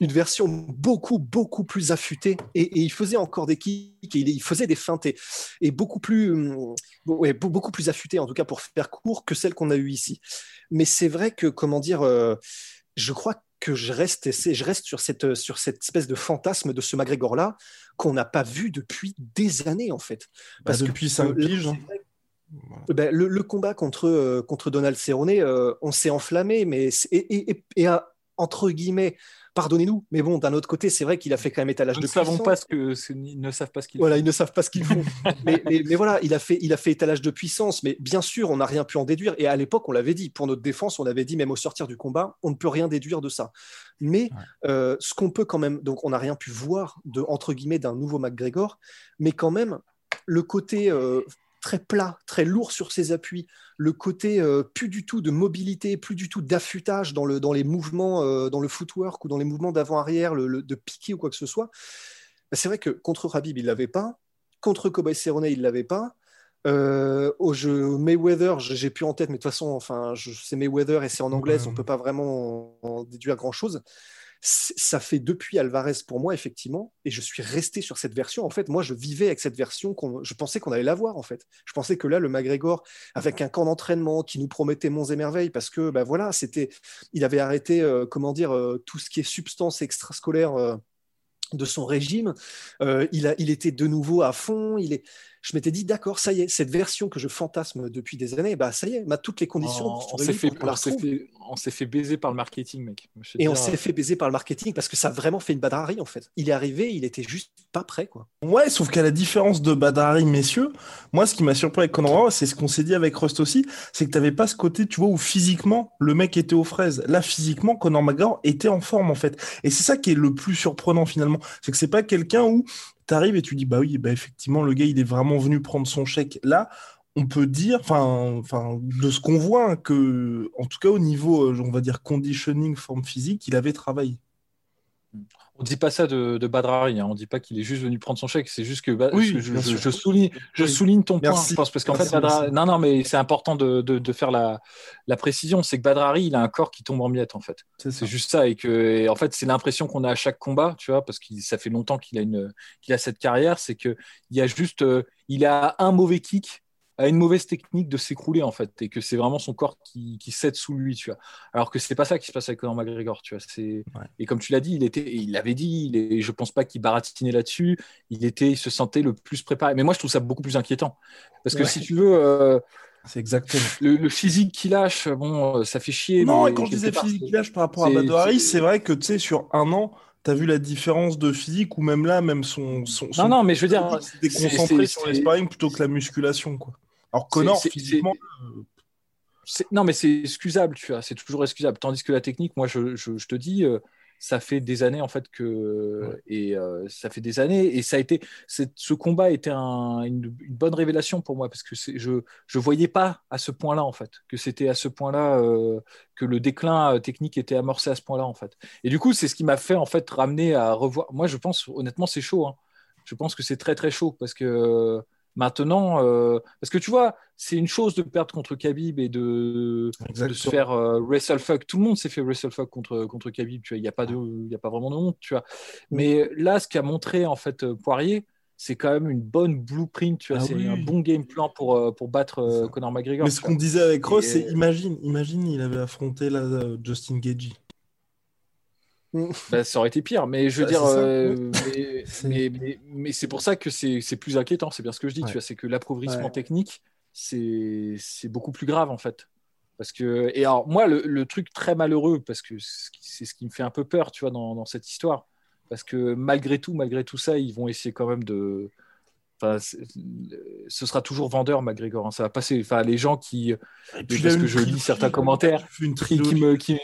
une version beaucoup, beaucoup plus affûtée. Et, et il faisait encore des kicks, et il, il faisait des feintes et, et beaucoup plus, hum, ouais, beaucoup plus affûtée, en tout cas pour faire court, que celle qu'on a eue ici. Mais c'est vrai que, comment dire, euh, je crois que je reste, je reste sur cette, sur cette espèce de fantasme de ce McGregor-là qu'on n'a pas vu depuis des années, en fait. Bah, Parce que, depuis 5 euh, piges. c'est hein. vrai ben, le, le combat contre, euh, contre Donald Cerrone, euh, on s'est enflammé, mais et- et- et à- entre guillemets, pardonnez-nous, mais bon, d'un autre côté, c'est vrai qu'il a fait quand même étalage Nous de puissance. pas ce que, ce- ils ne savent pas ce qu'ils Voilà, font. ils ne savent pas ce qu'ils font. mais, mais- mais voilà, il a, fait, il a fait étalage de puissance, mais bien sûr, on n'a rien pu en déduire. Et à l'époque, on l'avait dit, pour notre défense, on avait dit, même au sortir du combat, on ne peut rien déduire de ça. Mais euh, ce qu'on peut quand même, donc on n'a rien pu voir de, entre guillemets, d'un nouveau McGregor, mais quand même, le côté euh, très plat, très lourd sur ses appuis, le côté euh, plus du tout de mobilité, plus du tout d'affûtage dans, le, dans les mouvements, euh, dans le footwork ou dans les mouvements d'avant-arrière, le- le- de piquer ou quoi que ce soit. Bah, c'est vrai que contre Rabib, il l'avait pas. Contre Kobe Cerrone, il l'avait pas. Euh, au jeu Mayweather, j'ai plus en tête, mais de toute façon, enfin, je- c'est Mayweather et c'est en anglaise, on peut pas vraiment en, en déduire grand chose. Ça fait depuis Alvarez pour moi, effectivement, et je suis resté sur cette version. En fait, moi, je vivais avec cette version, qu'on- je pensais qu'on allait la voir, en fait. Je pensais que là, le McGregor, avec un camp d'entraînement qui nous promettait monts et merveilles, parce que, ben voilà, c'était, il avait arrêté, euh, comment dire, euh, tout ce qui est substance extrascolaire euh, de son régime. Euh, il, a, il était de nouveau à fond. Il est... Je m'étais dit, d'accord, ça y est, cette version que je fantasme depuis des années, bah ça y est, bah, toutes les conditions On, sont on s'est fait, on s'est fait baiser par le marketing, mec. Et on s'est fait baiser par le marketing parce que ça a vraiment fait une badarie en fait. Il est arrivé, il était juste pas prêt quoi. Ouais, sauf qu'à la différence de Badari, messieurs, moi, ce qui m'a surpris avec Conor c'est ce qu'on s'est dit avec Rust aussi, c'est que t'avais pas ce côté, tu vois, où physiquement, le mec était aux fraises. Là, physiquement, Conor McGregor était en forme, en fait. Et c'est ça qui est le plus surprenant, finalement. C'est que c'est pas quelqu'un où t'arrives et tu dis, bah oui, bah effectivement, le gars, il est vraiment venu prendre son chèque. Là, on peut dire, enfin, de ce qu'on voit, hein, que, en tout cas, au niveau, euh, on va dire, conditioning, forme physique, il avait travaillé. On dit pas ça de, de Badrari, hein. on dit pas qu'il est juste venu prendre son chèque, c'est juste que, bah, Oui, je, souligne, je souligne ton point, je pense, parce qu'en fait, Badrari- non, non, mais c'est important de, de- de faire la, la précision, c'est que Badrari, il a un corps qui tombe en miettes, en fait. C'est juste ça, et que, et en fait, c'est l'impression qu'on a à chaque combat, tu vois, parce que ça fait longtemps qu'il a une, qu'il a cette carrière, c'est que il y a juste, euh, il a un mauvais kick, a une mauvaise technique de s'écrouler en fait, et que c'est vraiment son corps qui, qui cède sous lui, tu vois. Alors que c'est pas ça qui se passe avec Conor McGregor, tu vois. C'est Ouais. et comme tu l'as dit, il était, il l'avait dit, il est, je pense pas qu'il baratinait là-dessus. Il était, il se sentait le plus préparé. Mais moi, je trouve ça beaucoup plus inquiétant parce que Ouais. si tu veux, euh, C'est exactement. le, le physique qu'il lâche, bon, euh, ça fait chier. Non, mais et quand je disais physique qu'il lâche par rapport à Bado Harris, c'est- vrai que tu sais, sur un an, tu as vu la différence de physique ou même là, même son. son, son Non, non, mais je veux dire, c'est- concentré c'est- sur les sparring plutôt que la musculation, quoi. Alors, Connor, physiquement, Non, mais c'est excusable, tu vois, c'est toujours excusable. Tandis que la technique, moi, je, je- je te dis, euh, ça fait des années, en fait, que. Et euh, ça fait des années. Et ça a été. Ce combat était un- une, une bonne révélation pour moi, parce que je ne voyais pas à ce point-là, en fait, que c'était à ce point-là euh, que le déclin technique était amorcé à ce point-là, en fait. Et du coup, c'est ce qui m'a fait, en fait, ramener à revoir. Moi, je pense, honnêtement, c'est chaud. hein. Je pense que c'est très, très chaud, parce que. Maintenant, euh, parce que tu vois, c'est une chose de perdre contre Khabib et de, de se faire euh, wrestlefuck. Tout le monde s'est fait wrestlefuck contre, contre Khabib. Tu vois, il n'y a, pas de, il y a pas vraiment de honte. Tu vois. Mais là, ce qu'a montré en fait Poirier, c'est quand même une bonne blueprint. Tu vois, Ah c'est oui. un bon game plan pour, euh, pour battre euh. Conor McGregor. Mais ce qu'on disait avec Ross, Et- c'est imagine, imagine, il avait affronté là, euh, Justin Gagey. Bah, ça aurait été pire, mais je veux Bah, dire, euh, mais, C'est- mais, mais- mais c'est pour ça que c'est plus inquiétant, c'est bien ce que je dis, Ouais. tu vois, c'est que l'appauvrissement Ouais. technique, c'est beaucoup plus grave en fait. Parce que, et alors, moi, le, le truc très malheureux, parce que c'est ce qui- c'est ce qui me fait un peu peur, tu vois, dans, dans cette histoire, parce que malgré tout, malgré tout ça, ils vont essayer quand même de. Enfin, ce sera toujours vendeur, McGregor. hein, ça va passer. Enfin, les gens qui, puis parce que je lis certains commentaires, il fait une qui, trilogie. qui me qui-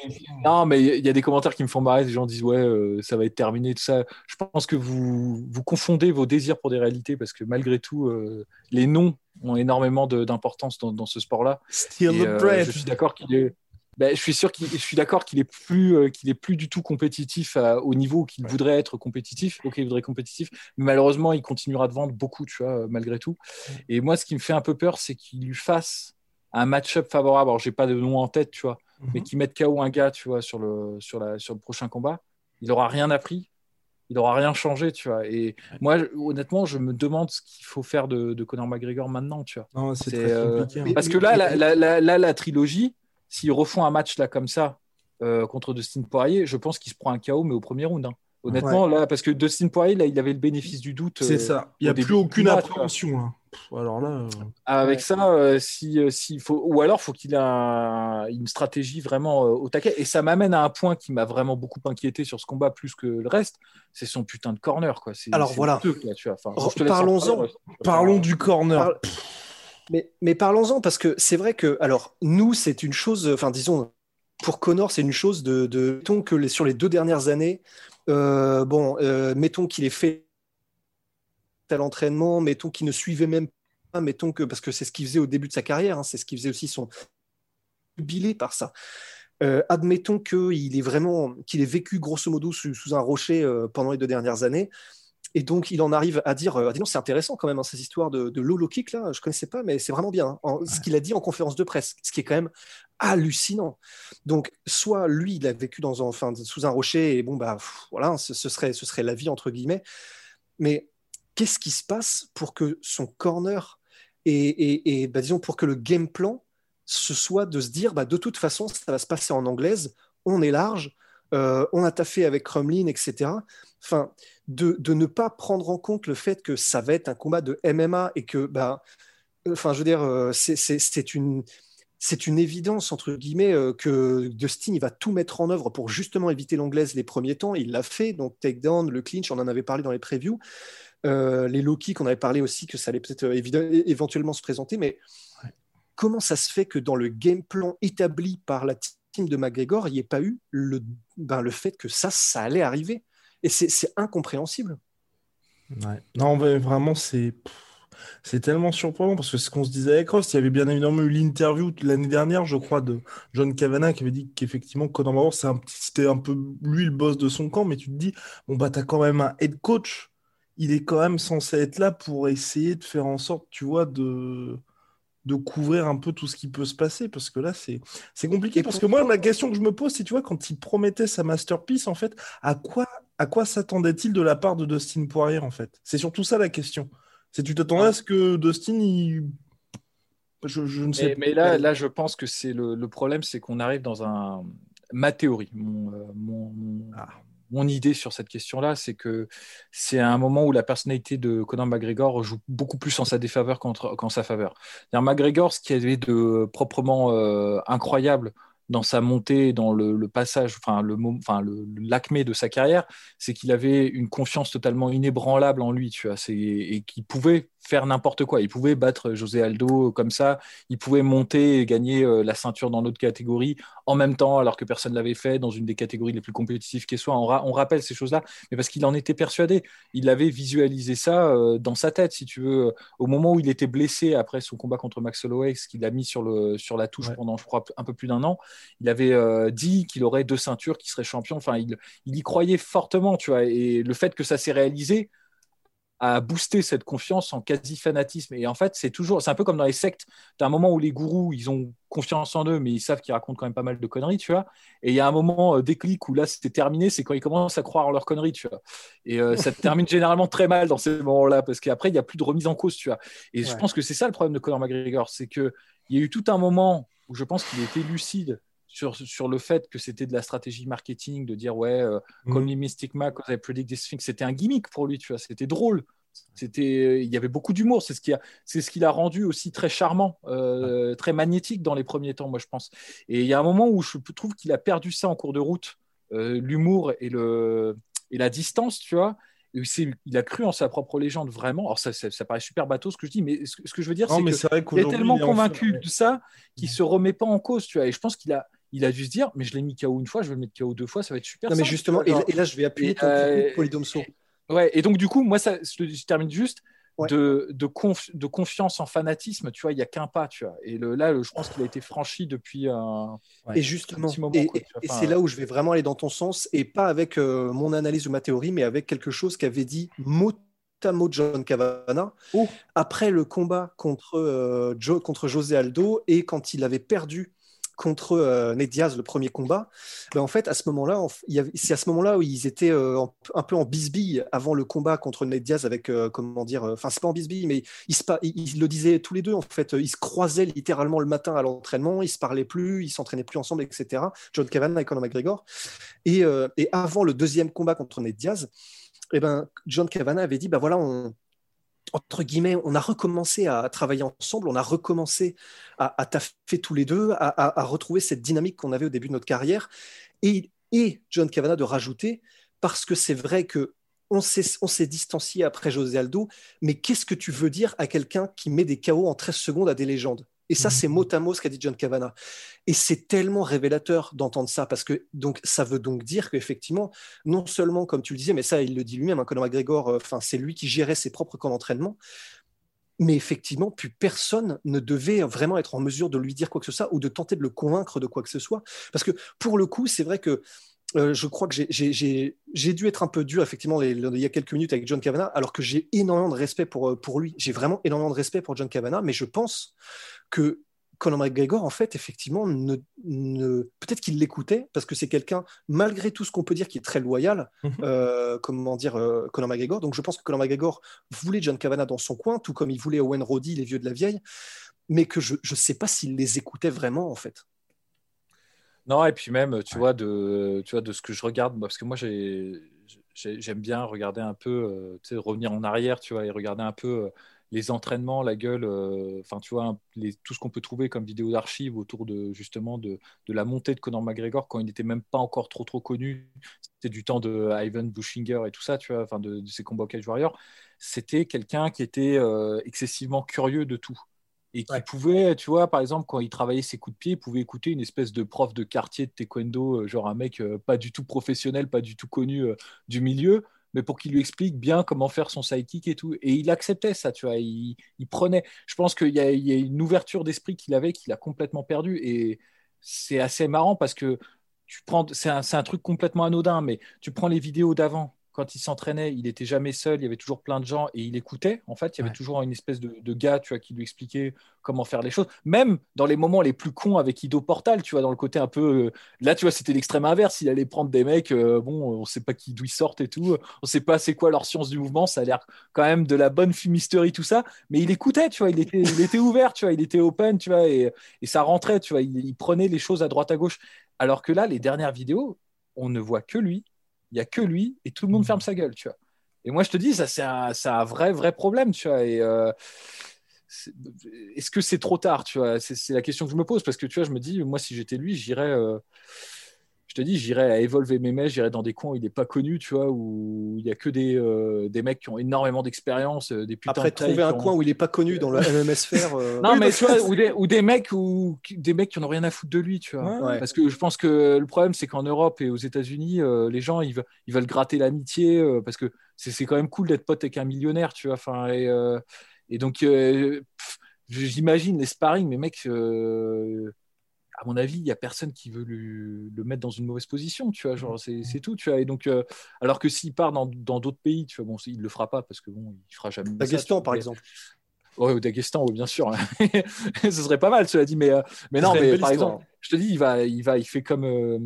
non mais il y a des commentaires qui me font marrer des gens disent ouais euh, ça va être terminé tout ça je pense que vous vous confondez vos désirs pour des réalités parce que malgré tout euh, les noms ont énormément d'importance dans, dans ce sport là Still et, the euh, bread. je suis d'accord qu'il est ben, je suis sûr qu'il je suis d'accord qu'il est plus euh, qu'il est plus du tout compétitif à- au niveau qu'il voudrait être compétitif ok il voudrait être compétitif mais malheureusement il continuera de vendre beaucoup tu vois euh, malgré tout et moi ce qui me fait un peu peur c'est qu'il lui fasse un match-up favorable alors j'ai pas de nom en tête tu vois mais Mhm. qui mette KO un gars, tu vois, sur le, sur la, sur le prochain combat, il aura rien appris, il aura rien changé, tu vois. Et moi, honnêtement, je me demande ce qu'il faut faire de, de Conor McGregor maintenant, tu vois. Non, c'est C'est, très euh, compliqué. hein. Parce que là, la, la, la, la- la trilogie, s'ils refont un match là comme ça euh, contre Dustin Poirier, je pense qu'il se prend un KO, mais au premier round. hein. Honnêtement, là, parce que Dustin Poirier, là, il avait le bénéfice du doute. C'est euh, ça. Il n'y a plus aucune match, appréhension. là. Pff, Alors là, euh, avec Ouais. ça, euh, si, euh, s'il faut, ou alors faut qu'il ait un- une stratégie vraiment euh, au taquet. Et ça m'amène à un point qui m'a vraiment beaucoup inquiété sur ce combat plus que le reste, c'est son putain de corner quoi. C'est- Alors, voilà. Enfin, parlons-en. parlons du corner. Mais, parlons-en, parce que c'est vrai que, alors, nous, c'est une chose, enfin, disons, pour Connor, c'est une chose de, mettons que sur les deux dernières années, euh, bon, euh, mettons qu'il ait fait à l'entraînement, mettons qu'il ne suivait même pas, mettons que, parce que c'est ce qu'il faisait au début de sa carrière, hein, c'est ce qu'il faisait aussi son jubilé par ça. Euh, admettons qu'il est vraiment, qu'il ait vécu grosso modo sous, sous un rocher euh, pendant les deux dernières années. Et donc, il en arrive à dire, euh, ah, dis donc, c'est intéressant quand même, hein, ces histoires de, de low kick, là, je connaissais pas, mais c'est vraiment bien, hein, en- ce qu'il a dit en conférence de presse, ce qui est quand même hallucinant. Donc, soit lui, il a vécu dans un, enfin, sous un rocher, et bon, bah, pff, voilà, ce, ce serait, ce serait la vie, entre guillemets. Mais qu'est-ce qui se passe pour que son corner, et, et, et, bah, disons, pour que le game plan, ce soit de se dire, bah, de toute façon, ça va se passer en anglaise, on est large, euh, on a taffé avec Crumlin, etc. Enfin, de, de ne pas prendre en compte le fait que ça va être un combat de MMA et que, bah, enfin, je veux dire, euh, c'est- une, c'est une évidence, entre guillemets, euh, que Dustin, il va tout mettre en œuvre pour justement éviter l'anglaise les premiers temps. Il l'a fait, donc takedown, le clinch, on en avait parlé dans les previews. Euh, les low kicks, on avait parlé aussi que ça allait peut-être euh, éventuellement se présenter, mais comment ça se fait que dans le game plan établi par la team de McGregor, il n'y ait pas eu le, ben, le fait que ça, ça allait arriver? Et c'est incompréhensible. Ouais. Non, mais vraiment, c'est c'est tellement surprenant parce que ce qu'on se disait avec Ross. Il y avait bien évidemment eu l'interview l'année dernière, je crois, de John Kavanagh qui avait dit qu'effectivement, Conor McGregor, c'est un c'était un peu lui le boss de son camp, mais tu te dis, bon, bah, t'as quand même un head coach. Il est quand même censé être là pour essayer de faire en sorte, tu vois, de, de couvrir un peu tout ce qui peut se passer parce que là, c'est c'est compliqué. Parce que moi, la question que je me pose, c'est, tu vois, quand il promettait sa masterpiece, en fait, à quoi, à quoi s'attendait-il de la part de Dustin Poirier, en fait? C'est surtout ça la question. C'est tu t'attendais à ce que Dustin, il... je, je ne sais Mais, mais là, là, je pense que c'est le, le problème, c'est qu'on arrive dans un. Ma théorie, mon, euh, mon, Ah. mon idée sur cette question-là, c'est que c'est un moment où la personnalité de Conor McGregor joue beaucoup plus en sa défaveur qu'en sa faveur. McGregor, ce qui avait de proprement euh, incroyable dans sa montée, dans le, passage, enfin le, enfin l'acmé de sa carrière, c'est qu'il avait une confiance totalement inébranlable en lui, tu vois, c'est et qu'il pouvait faire n'importe quoi. Il pouvait battre José Aldo comme ça, il pouvait monter et gagner euh, la ceinture dans l'autre catégorie en même temps, alors que personne ne l'avait fait dans une des catégories les plus compétitives qui soit. On, ra- on rappelle ces choses-là, mais parce qu'il en était persuadé. Il avait visualisé ça euh, dans sa tête, si tu veux, au moment où il était blessé après son combat contre Max Holloway, ce qu'il a mis sur, le, sur la touche Ouais. pendant, je crois, un peu plus d'un an. Il avait euh, dit qu'il aurait deux ceintures, qu'il serait champion. Enfin, il, il y croyait fortement, tu vois. Et le fait que ça s'est réalisé à booster cette confiance en quasi fanatisme. Et en fait, c'est toujours, c'est un peu comme dans les sectes. Tu as un moment où les gourous, ils ont confiance en eux, mais ils savent qu'ils racontent quand même pas mal de conneries, tu vois. Et il y a un moment euh, déclic où là, c'était terminé, c'est quand ils commencent à croire en leurs conneries, tu vois. Et euh, ça termine généralement très mal dans ces moments-là, parce qu'après, il n'y a plus de remise en cause, tu vois. Et je pense que c'est ça le problème de Conor McGregor, c'est qu'il y a eu tout un moment où je pense qu'il était lucide sur, sur le fait que c'était de la stratégie marketing, de dire ouais, euh, Call me Mystic Mac, I predict this thing, c'était un gimmick pour lui, tu vois, c'était drôle. C'était, il y avait beaucoup d'humour. C'est ce qui a, c'est ce qui l'a rendu aussi très charmant, euh, très magnétique dans les premiers temps, moi je pense. Et il y a un moment où je trouve qu'il a perdu ça en cours de route, euh, l'humour et le et la distance, tu vois. il a cru en sa propre légende vraiment. Alors ça, ça, paraît super bateau ce que je dis, mais ce, que je veux dire, c'est qu'il est tellement convaincu de ça qu'il se remet pas en cause, tu vois. Et je pense qu'il a, il a dû se dire, mais je l'ai mis KO une fois, je vais le mettre KO deux fois, ça va être super. Non, mais justement, et, là, je vais appuyer ton euh, Polydomso. Ouais, et donc du coup, moi, ça, je, termine juste. De, de, de, confiance en fanatisme, tu vois, il n'y a qu'un pas, tu vois. Et le, là, je pense qu'il a été franchi depuis un, et justement, petit moment. Et, et c'est là où je vais vraiment aller dans ton sens, et pas avec euh, mon analyse ou ma théorie, mais avec quelque chose qu'avait dit mot à mot John Cavana oh. après le combat contre, euh, Joe, contre José Aldo, et quand il avait perdu contre euh, Ned Diaz, le premier combat, ben en fait, à ce moment-là, c'est à ce moment-là où ils étaient euh, un peu en bisbille avant le combat contre Ned Diaz avec, euh, comment dire, enfin, c'est pas en bisbille, mais ils, se, ils, le disaient tous les deux, en fait, ils se croisaient littéralement le matin à l'entraînement, ils se parlaient plus, ils s'entraînaient plus ensemble, etc. John Kavanagh et Conor McGregor. Et, et, avant le deuxième combat contre Ned Diaz, eh ben, John Kavanagh avait dit, ben voilà, on, entre guillemets, on a recommencé à travailler ensemble, on a recommencé à, taffer tous les deux, à, retrouver cette dynamique qu'on avait au début de notre carrière. Et, et John Cavana de rajouter, parce que c'est vrai que on s'est distancié après José Aldo, mais qu'est-ce que tu veux dire à quelqu'un qui met des KO en 13 secondes à des légendes? Et ça, c'est mot à mot ce qu'a dit John Cavana. Et c'est tellement révélateur d'entendre ça, parce que donc, ça veut donc dire qu'effectivement, non seulement, comme tu le disais, mais ça, il le dit lui-même, hein, Conor McGregor, euh, c'est lui qui gérait ses propres camps d'entraînement, mais effectivement, plus personne ne devait vraiment être en mesure de lui dire quoi que ce soit ou de tenter de le convaincre de quoi que ce soit. Parce que pour le coup, c'est vrai que euh, je crois que j'ai dû être un peu dur, effectivement, il y a quelques minutes avec John Cavana, alors que j'ai énormément de respect pour, euh, pour lui. J'ai vraiment énormément de respect pour John Cavana, mais je pense que Conor McGregor, en fait, effectivement, ne, peut-être qu'il l'écoutait, parce que c'est quelqu'un, malgré tout ce qu'on peut dire, qui est très loyal, mhm. euh, comment dire, euh, Conor McGregor. Donc je pense que Conor McGregor voulait John Cavana dans son coin, tout comme il voulait Owen Roddy, les vieux de la vieille, mais que je ne sais pas s'il les écoutait vraiment, en fait. Non, et puis même, tu, vois, de, tu vois, de ce que je regarde, parce que moi, j'aime bien regarder un peu, euh, tu sais, revenir en arrière, tu vois, et regarder un peu les entraînements, la gueule, euh, enfin, tu vois, tout ce qu'on peut trouver comme vidéo d'archives autour de justement de, la montée de Conor McGregor quand il n'était même pas encore trop trop connu. C'était du temps de Ivan Bushinger et tout ça, tu vois, enfin, de, ses combats Cage Warrior. C'était quelqu'un qui était euh, excessivement curieux de tout et qui pouvait, tu vois, par exemple, quand il travaillait ses coups de pied, il pouvait écouter une espèce de prof de quartier de taekwondo, euh, genre un mec pas du tout professionnel, pas du tout connu du milieu, mais pour qu'il lui explique bien comment faire son sidekick et tout. Et il acceptait ça, tu vois. Il, prenait. Je pense qu'il y, a une ouverture d'esprit qu'il avait qu'il a complètement perdu. Et c'est assez marrant parce que tu prends. C'est un, un, truc complètement anodin, mais tu prends les vidéos d'avant quand il s'entraînait, il était jamais seul, il y avait toujours plein de gens et il écoutait. En fait, il y avait toujours une espèce de, gars, tu vois, qui lui expliquait comment faire les choses. Même dans les moments les plus cons avec Ido Portal, tu vois, dans le côté un peu. Euh, là, tu vois, c'était l'extrême inverse. Il allait prendre des mecs, euh, bon, on sait pas d'où ils sortent et tout, on sait pas c'est quoi leur science du mouvement. Ça a l'air quand même de la bonne fumisterie, tout ça. Mais il écoutait, tu vois, il était, il était ouvert, tu vois, il était open, tu vois, et, ça rentrait, tu vois, il prenait les choses à droite à gauche. Alors que là, les dernières vidéos, on ne voit que lui il y a que lui et tout le monde ferme sa gueule, tu vois. Et moi, je te dis, ça, c'est un, vrai, vrai problème, tu vois. Et euh, est-ce que c'est trop tard, tu vois? C'est la question que je me pose parce que, tu vois, je me dis, moi, si j'étais lui, j'irais. Euh, je te dis, j'irais à Evolve MMA, j'irais dans des coins où il n'est pas connu, tu vois, où il n'y a que des, euh, des mecs qui ont énormément d'expérience, euh, des putains Après, trouver un coin où il n'est pas connu dans la MMS sphère. Euh. non, mais tu vois, ou des, ou des, mecs ou des mecs qui n'ont rien à foutre de lui, tu vois. Parce que je pense que le problème, c'est qu'en Europe et aux États-Unis, les gens, ils veulent, ils veulent gratter l'amitié parce que c'est quand même cool d'être pote avec un millionnaire, tu vois. Enfin, et, et donc, j'imagine les sparring, mais mecs à mon avis, il n'y a personne qui veut le, le mettre dans une mauvaise position, tu vois, genre c'est c'est tout, tu vois. Et donc, euh, alors que s'il part dans d'autres pays, tu vois, bon, il le fera pas parce que bon, il fera jamais. vois, par mais- exemple. Ouais, au Daghestan, oui, bien sûr. Ce serait pas mal, cela dit. Mais, euh, mais non, mais par exemple, je te dis, il va, il va, il fait comme, euh,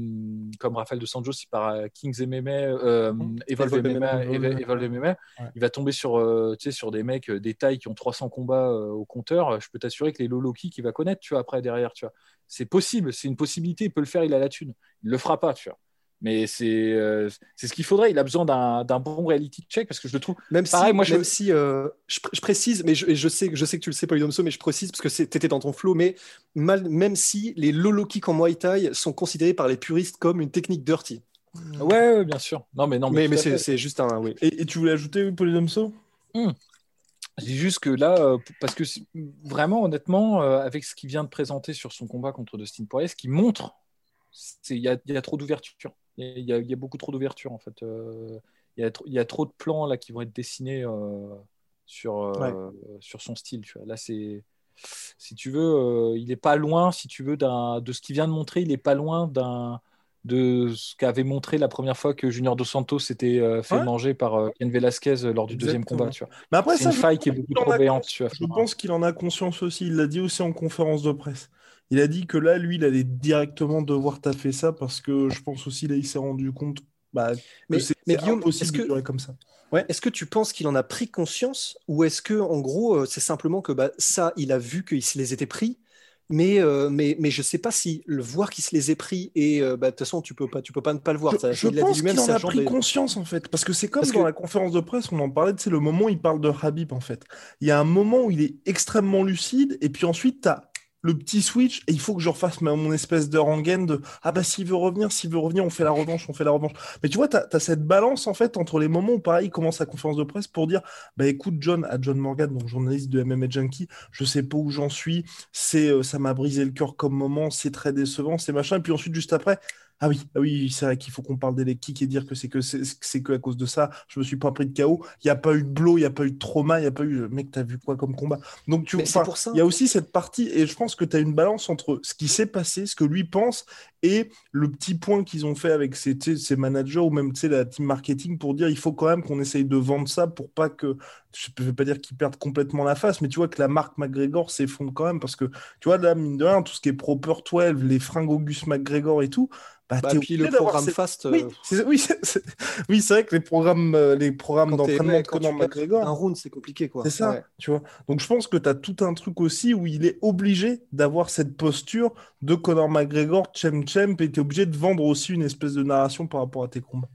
comme Rafael de Sanjos, il part à Kings MMA, euh, Evolve Evolve MMA, MMA, Evolve Evolve MMA. Il va tomber sur, euh, tu sais, sur des mecs, des tailles qui ont 300 combats au compteur. Je peux t'assurer que les low low qu'il va connaître, tu vois, après, derrière, tu vois. C'est possible, c'est une possibilité, il peut le faire, il a la thune. Il le fera pas, tu vois. Mais c'est euh, c'est ce qu'il faudrait. Il a besoin d'un d'un bon reality check parce que je le trouve. Même Pareil, si, moi, je- même si euh, je, je précise, mais je, je sais, que- je sais que tu le sais, Polydomso, mais je précise parce que tu étais dans ton flow, mais mal, même si les low kicks en Muay Thai sont considérés par les puristes comme une technique dirty. Ouais, ouais, bien sûr. Non, mais non, mais mais à c'est juste un. Oui. Et, et tu voulais ajouter, oui, Polydomso Je dis juste que là, euh, parce que vraiment, honnêtement, euh, avec ce qu'il vient de présenter sur son combat contre Dustin Poirier, ce qui montre, c'est il y a, il y a trop d'ouverture. Il y a- y, beaucoup trop d'ouverture, en fait. Euh, Il y, a, y trop de plans là qui vont être dessinés euh, sur, euh, sur son style. Tu vois. Là, c'est. Si tu veux, il n'est pas loin, si tu veux, de ce qu'il vient de montrer, il n'est pas loin d'un de ce qu'avait montré la première fois que Junior Dos Santos s'était euh, fait Ouais. manger par euh, Ken Velasquez lors du deuxième combat. Tu vois. Mais après, C'est une faille qui est beaucoup trop béante. Je pense qu'il en a conscience aussi. Il l'a dit aussi en conférence de presse. Il a dit que là, lui, il allait directement devoir taffer ça parce que je pense aussi, là, il s'est rendu compte bah, Mais- c'est impossible de durer comme ça. Est-ce que tu penses qu'il en a pris conscience ou est-ce que en gros euh, c'est simplement que bah, ça il a vu qu'il se les était pris mais, euh, mais, mais je sais pas si le voir qu'il se les ait pris et euh, bah, de toute façon tu peux pas tu peux pas ne pas le voir Je, Ça, je il pense qu'il en a pris conscience en fait, parce que c'est comme Parce dans que- la conférence de presse, on en parlait, c'est le moment où il parle de Habib en fait. Il y a un moment où il est extrêmement lucide, et puis ensuite tu as le petit switch, et il faut que je refasse mon espèce de rengaine de ah bah s'il veut revenir, s'il veut revenir, on fait la revanche, on fait la revanche. Mais tu vois, tu as, cette balance en fait entre les moments où pareil, il commence sa conférence de presse pour dire bah écoute John, à John Morgan, donc journaliste de MMA Junkie, je sais pas où j'en suis, c'est euh, ça m'a brisé le cœur comme moment, c'est très décevant, c'est machin, et puis ensuite juste après. Ah oui, ah oui, c'est vrai qu'il faut qu'on parle des leg kicks et dire que c'est que c'est que à cause de ça, je me suis pas pris de KO. Il n'y a pas eu de blow, il n'y a pas eu de trauma, il n'y a pas eu. Mec, t'as vu quoi comme combat? Donc tu il y a aussi cette partie, et je pense que tu as une balance entre ce qui s'est passé, ce que lui pense, et le petit point qu'ils ont fait avec sais, ses managers ou même la team marketing pour dire il faut quand même qu'on essaye de vendre ça pour pas que, je ne vais pas dire qu'ils perdent complètement la face, mais tu vois que la marque McGregor s'effondre quand même parce que tu vois, là, mine de rien, tout ce qui est Proper 12, les fringues Auguste McGregor et tout, bah, Bah, puis le programme fast Oui, euh, c'est oui, oui, vrai que les programmes, euh, les programmes d'entraînement de Conor McGregor. un round c'est compliqué quoi C'est ça, Ouais. tu vois. Donc je pense que tu as tout un truc aussi où il est obligé d'avoir cette posture de Conor McGregor, Chem Chem, et tu es obligé de vendre aussi une espèce de narration par rapport à tes combats.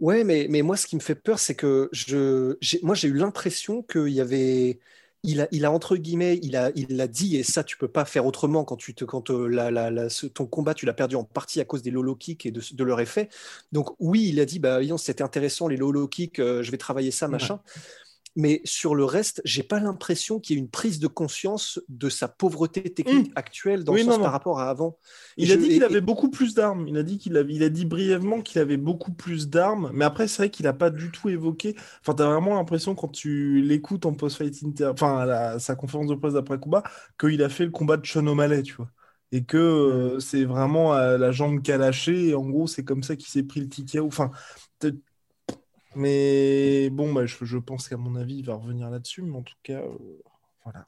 Ouais, mais, mais moi, ce qui me fait peur, c'est que je, j'ai, moi, j'ai eu l'impression qu'il y avait. Il a, il a, entre guillemets, il a, il l'a dit, et ça, tu peux pas faire autrement quand, tu te, quand euh, la, la, la- ce- ton combat, tu l'as perdu en partie à cause des low kicks et de, de leur effet. Donc, oui, il a dit, bah, voyons, c'était intéressant, les low kicks, euh, je vais travailler ça, machin. Mais sur le reste, j'ai pas l'impression qu'il y ait une prise de conscience de sa pauvreté technique actuelle dans Oui, le sens non. par rapport à avant. Il a dit qu'il et- avait beaucoup plus d'armes. Il a dit qu'il avait, il a dit brièvement qu'il avait beaucoup plus d'armes. Mais après, c'est vrai qu'il a pas du tout évoqué. Enfin, t'as vraiment l'impression quand tu l'écoutes en post-fight inter, enfin, à la- sa conférence de presse d'après combat, qu'il a fait le combat de Sean O'Malley, tu vois. Et que euh, c'est vraiment euh, la jambe qu'a lâché. Et en gros, c'est comme ça qu'il s'est pris le ticket. Enfin, mais bon, bah, je, je pense qu'à mon avis, il va revenir là-dessus. Mais en tout cas, euh, voilà.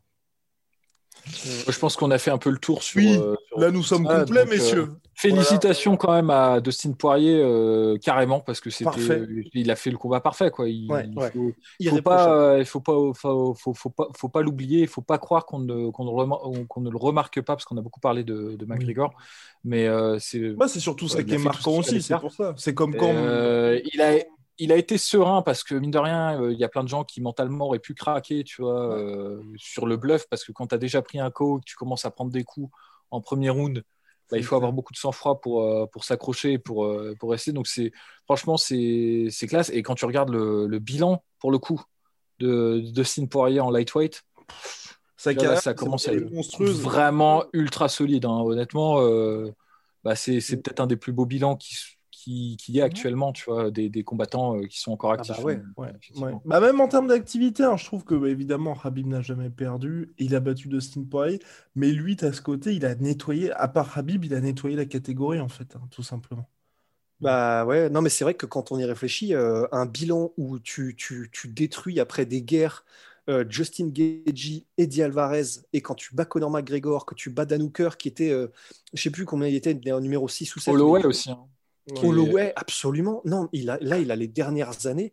Je pense qu'on a fait un peu le tour sur. Oui, euh, sur Là, nous sommes ça, complets, donc, euh, messieurs. Félicitations quand même à Dustin Poirier, euh, carrément, parce que c'était, euh, il a fait le combat parfait, quoi. Il, Ouais, il ouais. faut, faut pas, euh, il faut pas, faut, faut, faut pas, faut pas l'oublier. Il faut pas croire qu'on ne, qu'on ne, remar- qu'on ne le remarque pas, parce qu'on a beaucoup parlé de, de McGregor, mais euh, c'est. Bah, c'est surtout ça il qui est marquant aussi, c'est pour ça. C'est comme quand. Euh, il a, il a été serein parce que mine de rien, euh, il y a plein de gens qui mentalement auraient pu craquer, tu vois, euh, sur le bluff parce que quand tu as déjà pris un KO, que tu commences à prendre des coups en premier round, bah, il faut avoir beaucoup de sang-froid pour, euh, pour s'accrocher, pour, pour rester. Donc c'est franchement c'est classe. Et quand tu regardes le, le bilan pour le coup de, de Dustin Poirier en lightweight, là, ça c'est commence à être vraiment ultra solide. hein. Honnêtement, bah, c'est c'est peut-être un des plus beaux bilans qui qu'il qui y a actuellement, tu vois, des, des combattants euh, qui sont encore Ah bah actifs. ouais, euh, Ouais. Bah, même en termes d'activité, hein, je trouve que bah, évidemment Habib n'a jamais perdu. Il a battu Dustin Poirier, mais lui, à ce côté, il a nettoyé. À part Habib, il a nettoyé la catégorie en fait, hein, tout simplement. Bah ouais, non, mais c'est vrai que quand on y réfléchit, euh, un bilan où tu, tu, tu détruis après des guerres euh, Justin Gaethje, Eddie Alvarez, et quand tu bats Conor McGregor, que tu bats Dan Hooker, qui était, euh, je sais plus combien il était, il était en numéro 6 ou 7. Holloway aussi. hein. Holloway, absolument. Non, il a, là, il a les dernières années.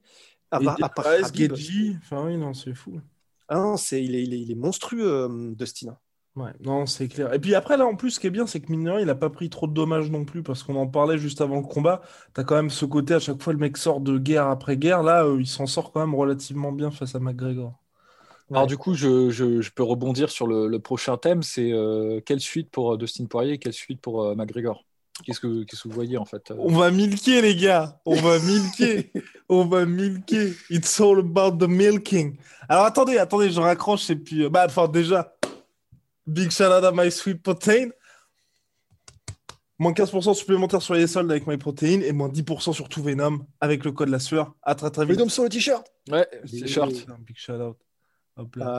À, part- à part Habib. Enfin oui, non, c'est fou. Ah non, c'est, il, est, il, est, il est monstrueux, euh, Dustin. Ouais, non, c'est clair. Et puis après, là, en plus, ce qui est bien, c'est que mine de rien, il a pas pris trop de dommages non plus, parce qu'on en parlait juste avant le combat. T'as quand même ce côté, à chaque fois, le mec sort de guerre après guerre. Là, euh, il s'en sort quand même relativement bien face à McGregor. Alors du coup, je, je- je peux rebondir sur le, le prochain thème, c'est euh, quelle suite pour Dustin Poirier et quelle suite pour euh, McGregor? Qu'est-ce que, qu'est-ce que vous voyez en fait euh On va milquer, les gars. On va milquer. On va milquer. It's all about the milking. Alors, attendez, attendez, je raccroche et puis... euh, Bah, enfin, déjà, big shout out à My Sweet Protein. Moins 15% supplémentaire sur les soldes avec My Protein et moins 10% sur tout Venom avec le code la sueur. À très très vite. Freedom sur le t-shirt. Ouais, c'est short. Un Big shout out. Hop là.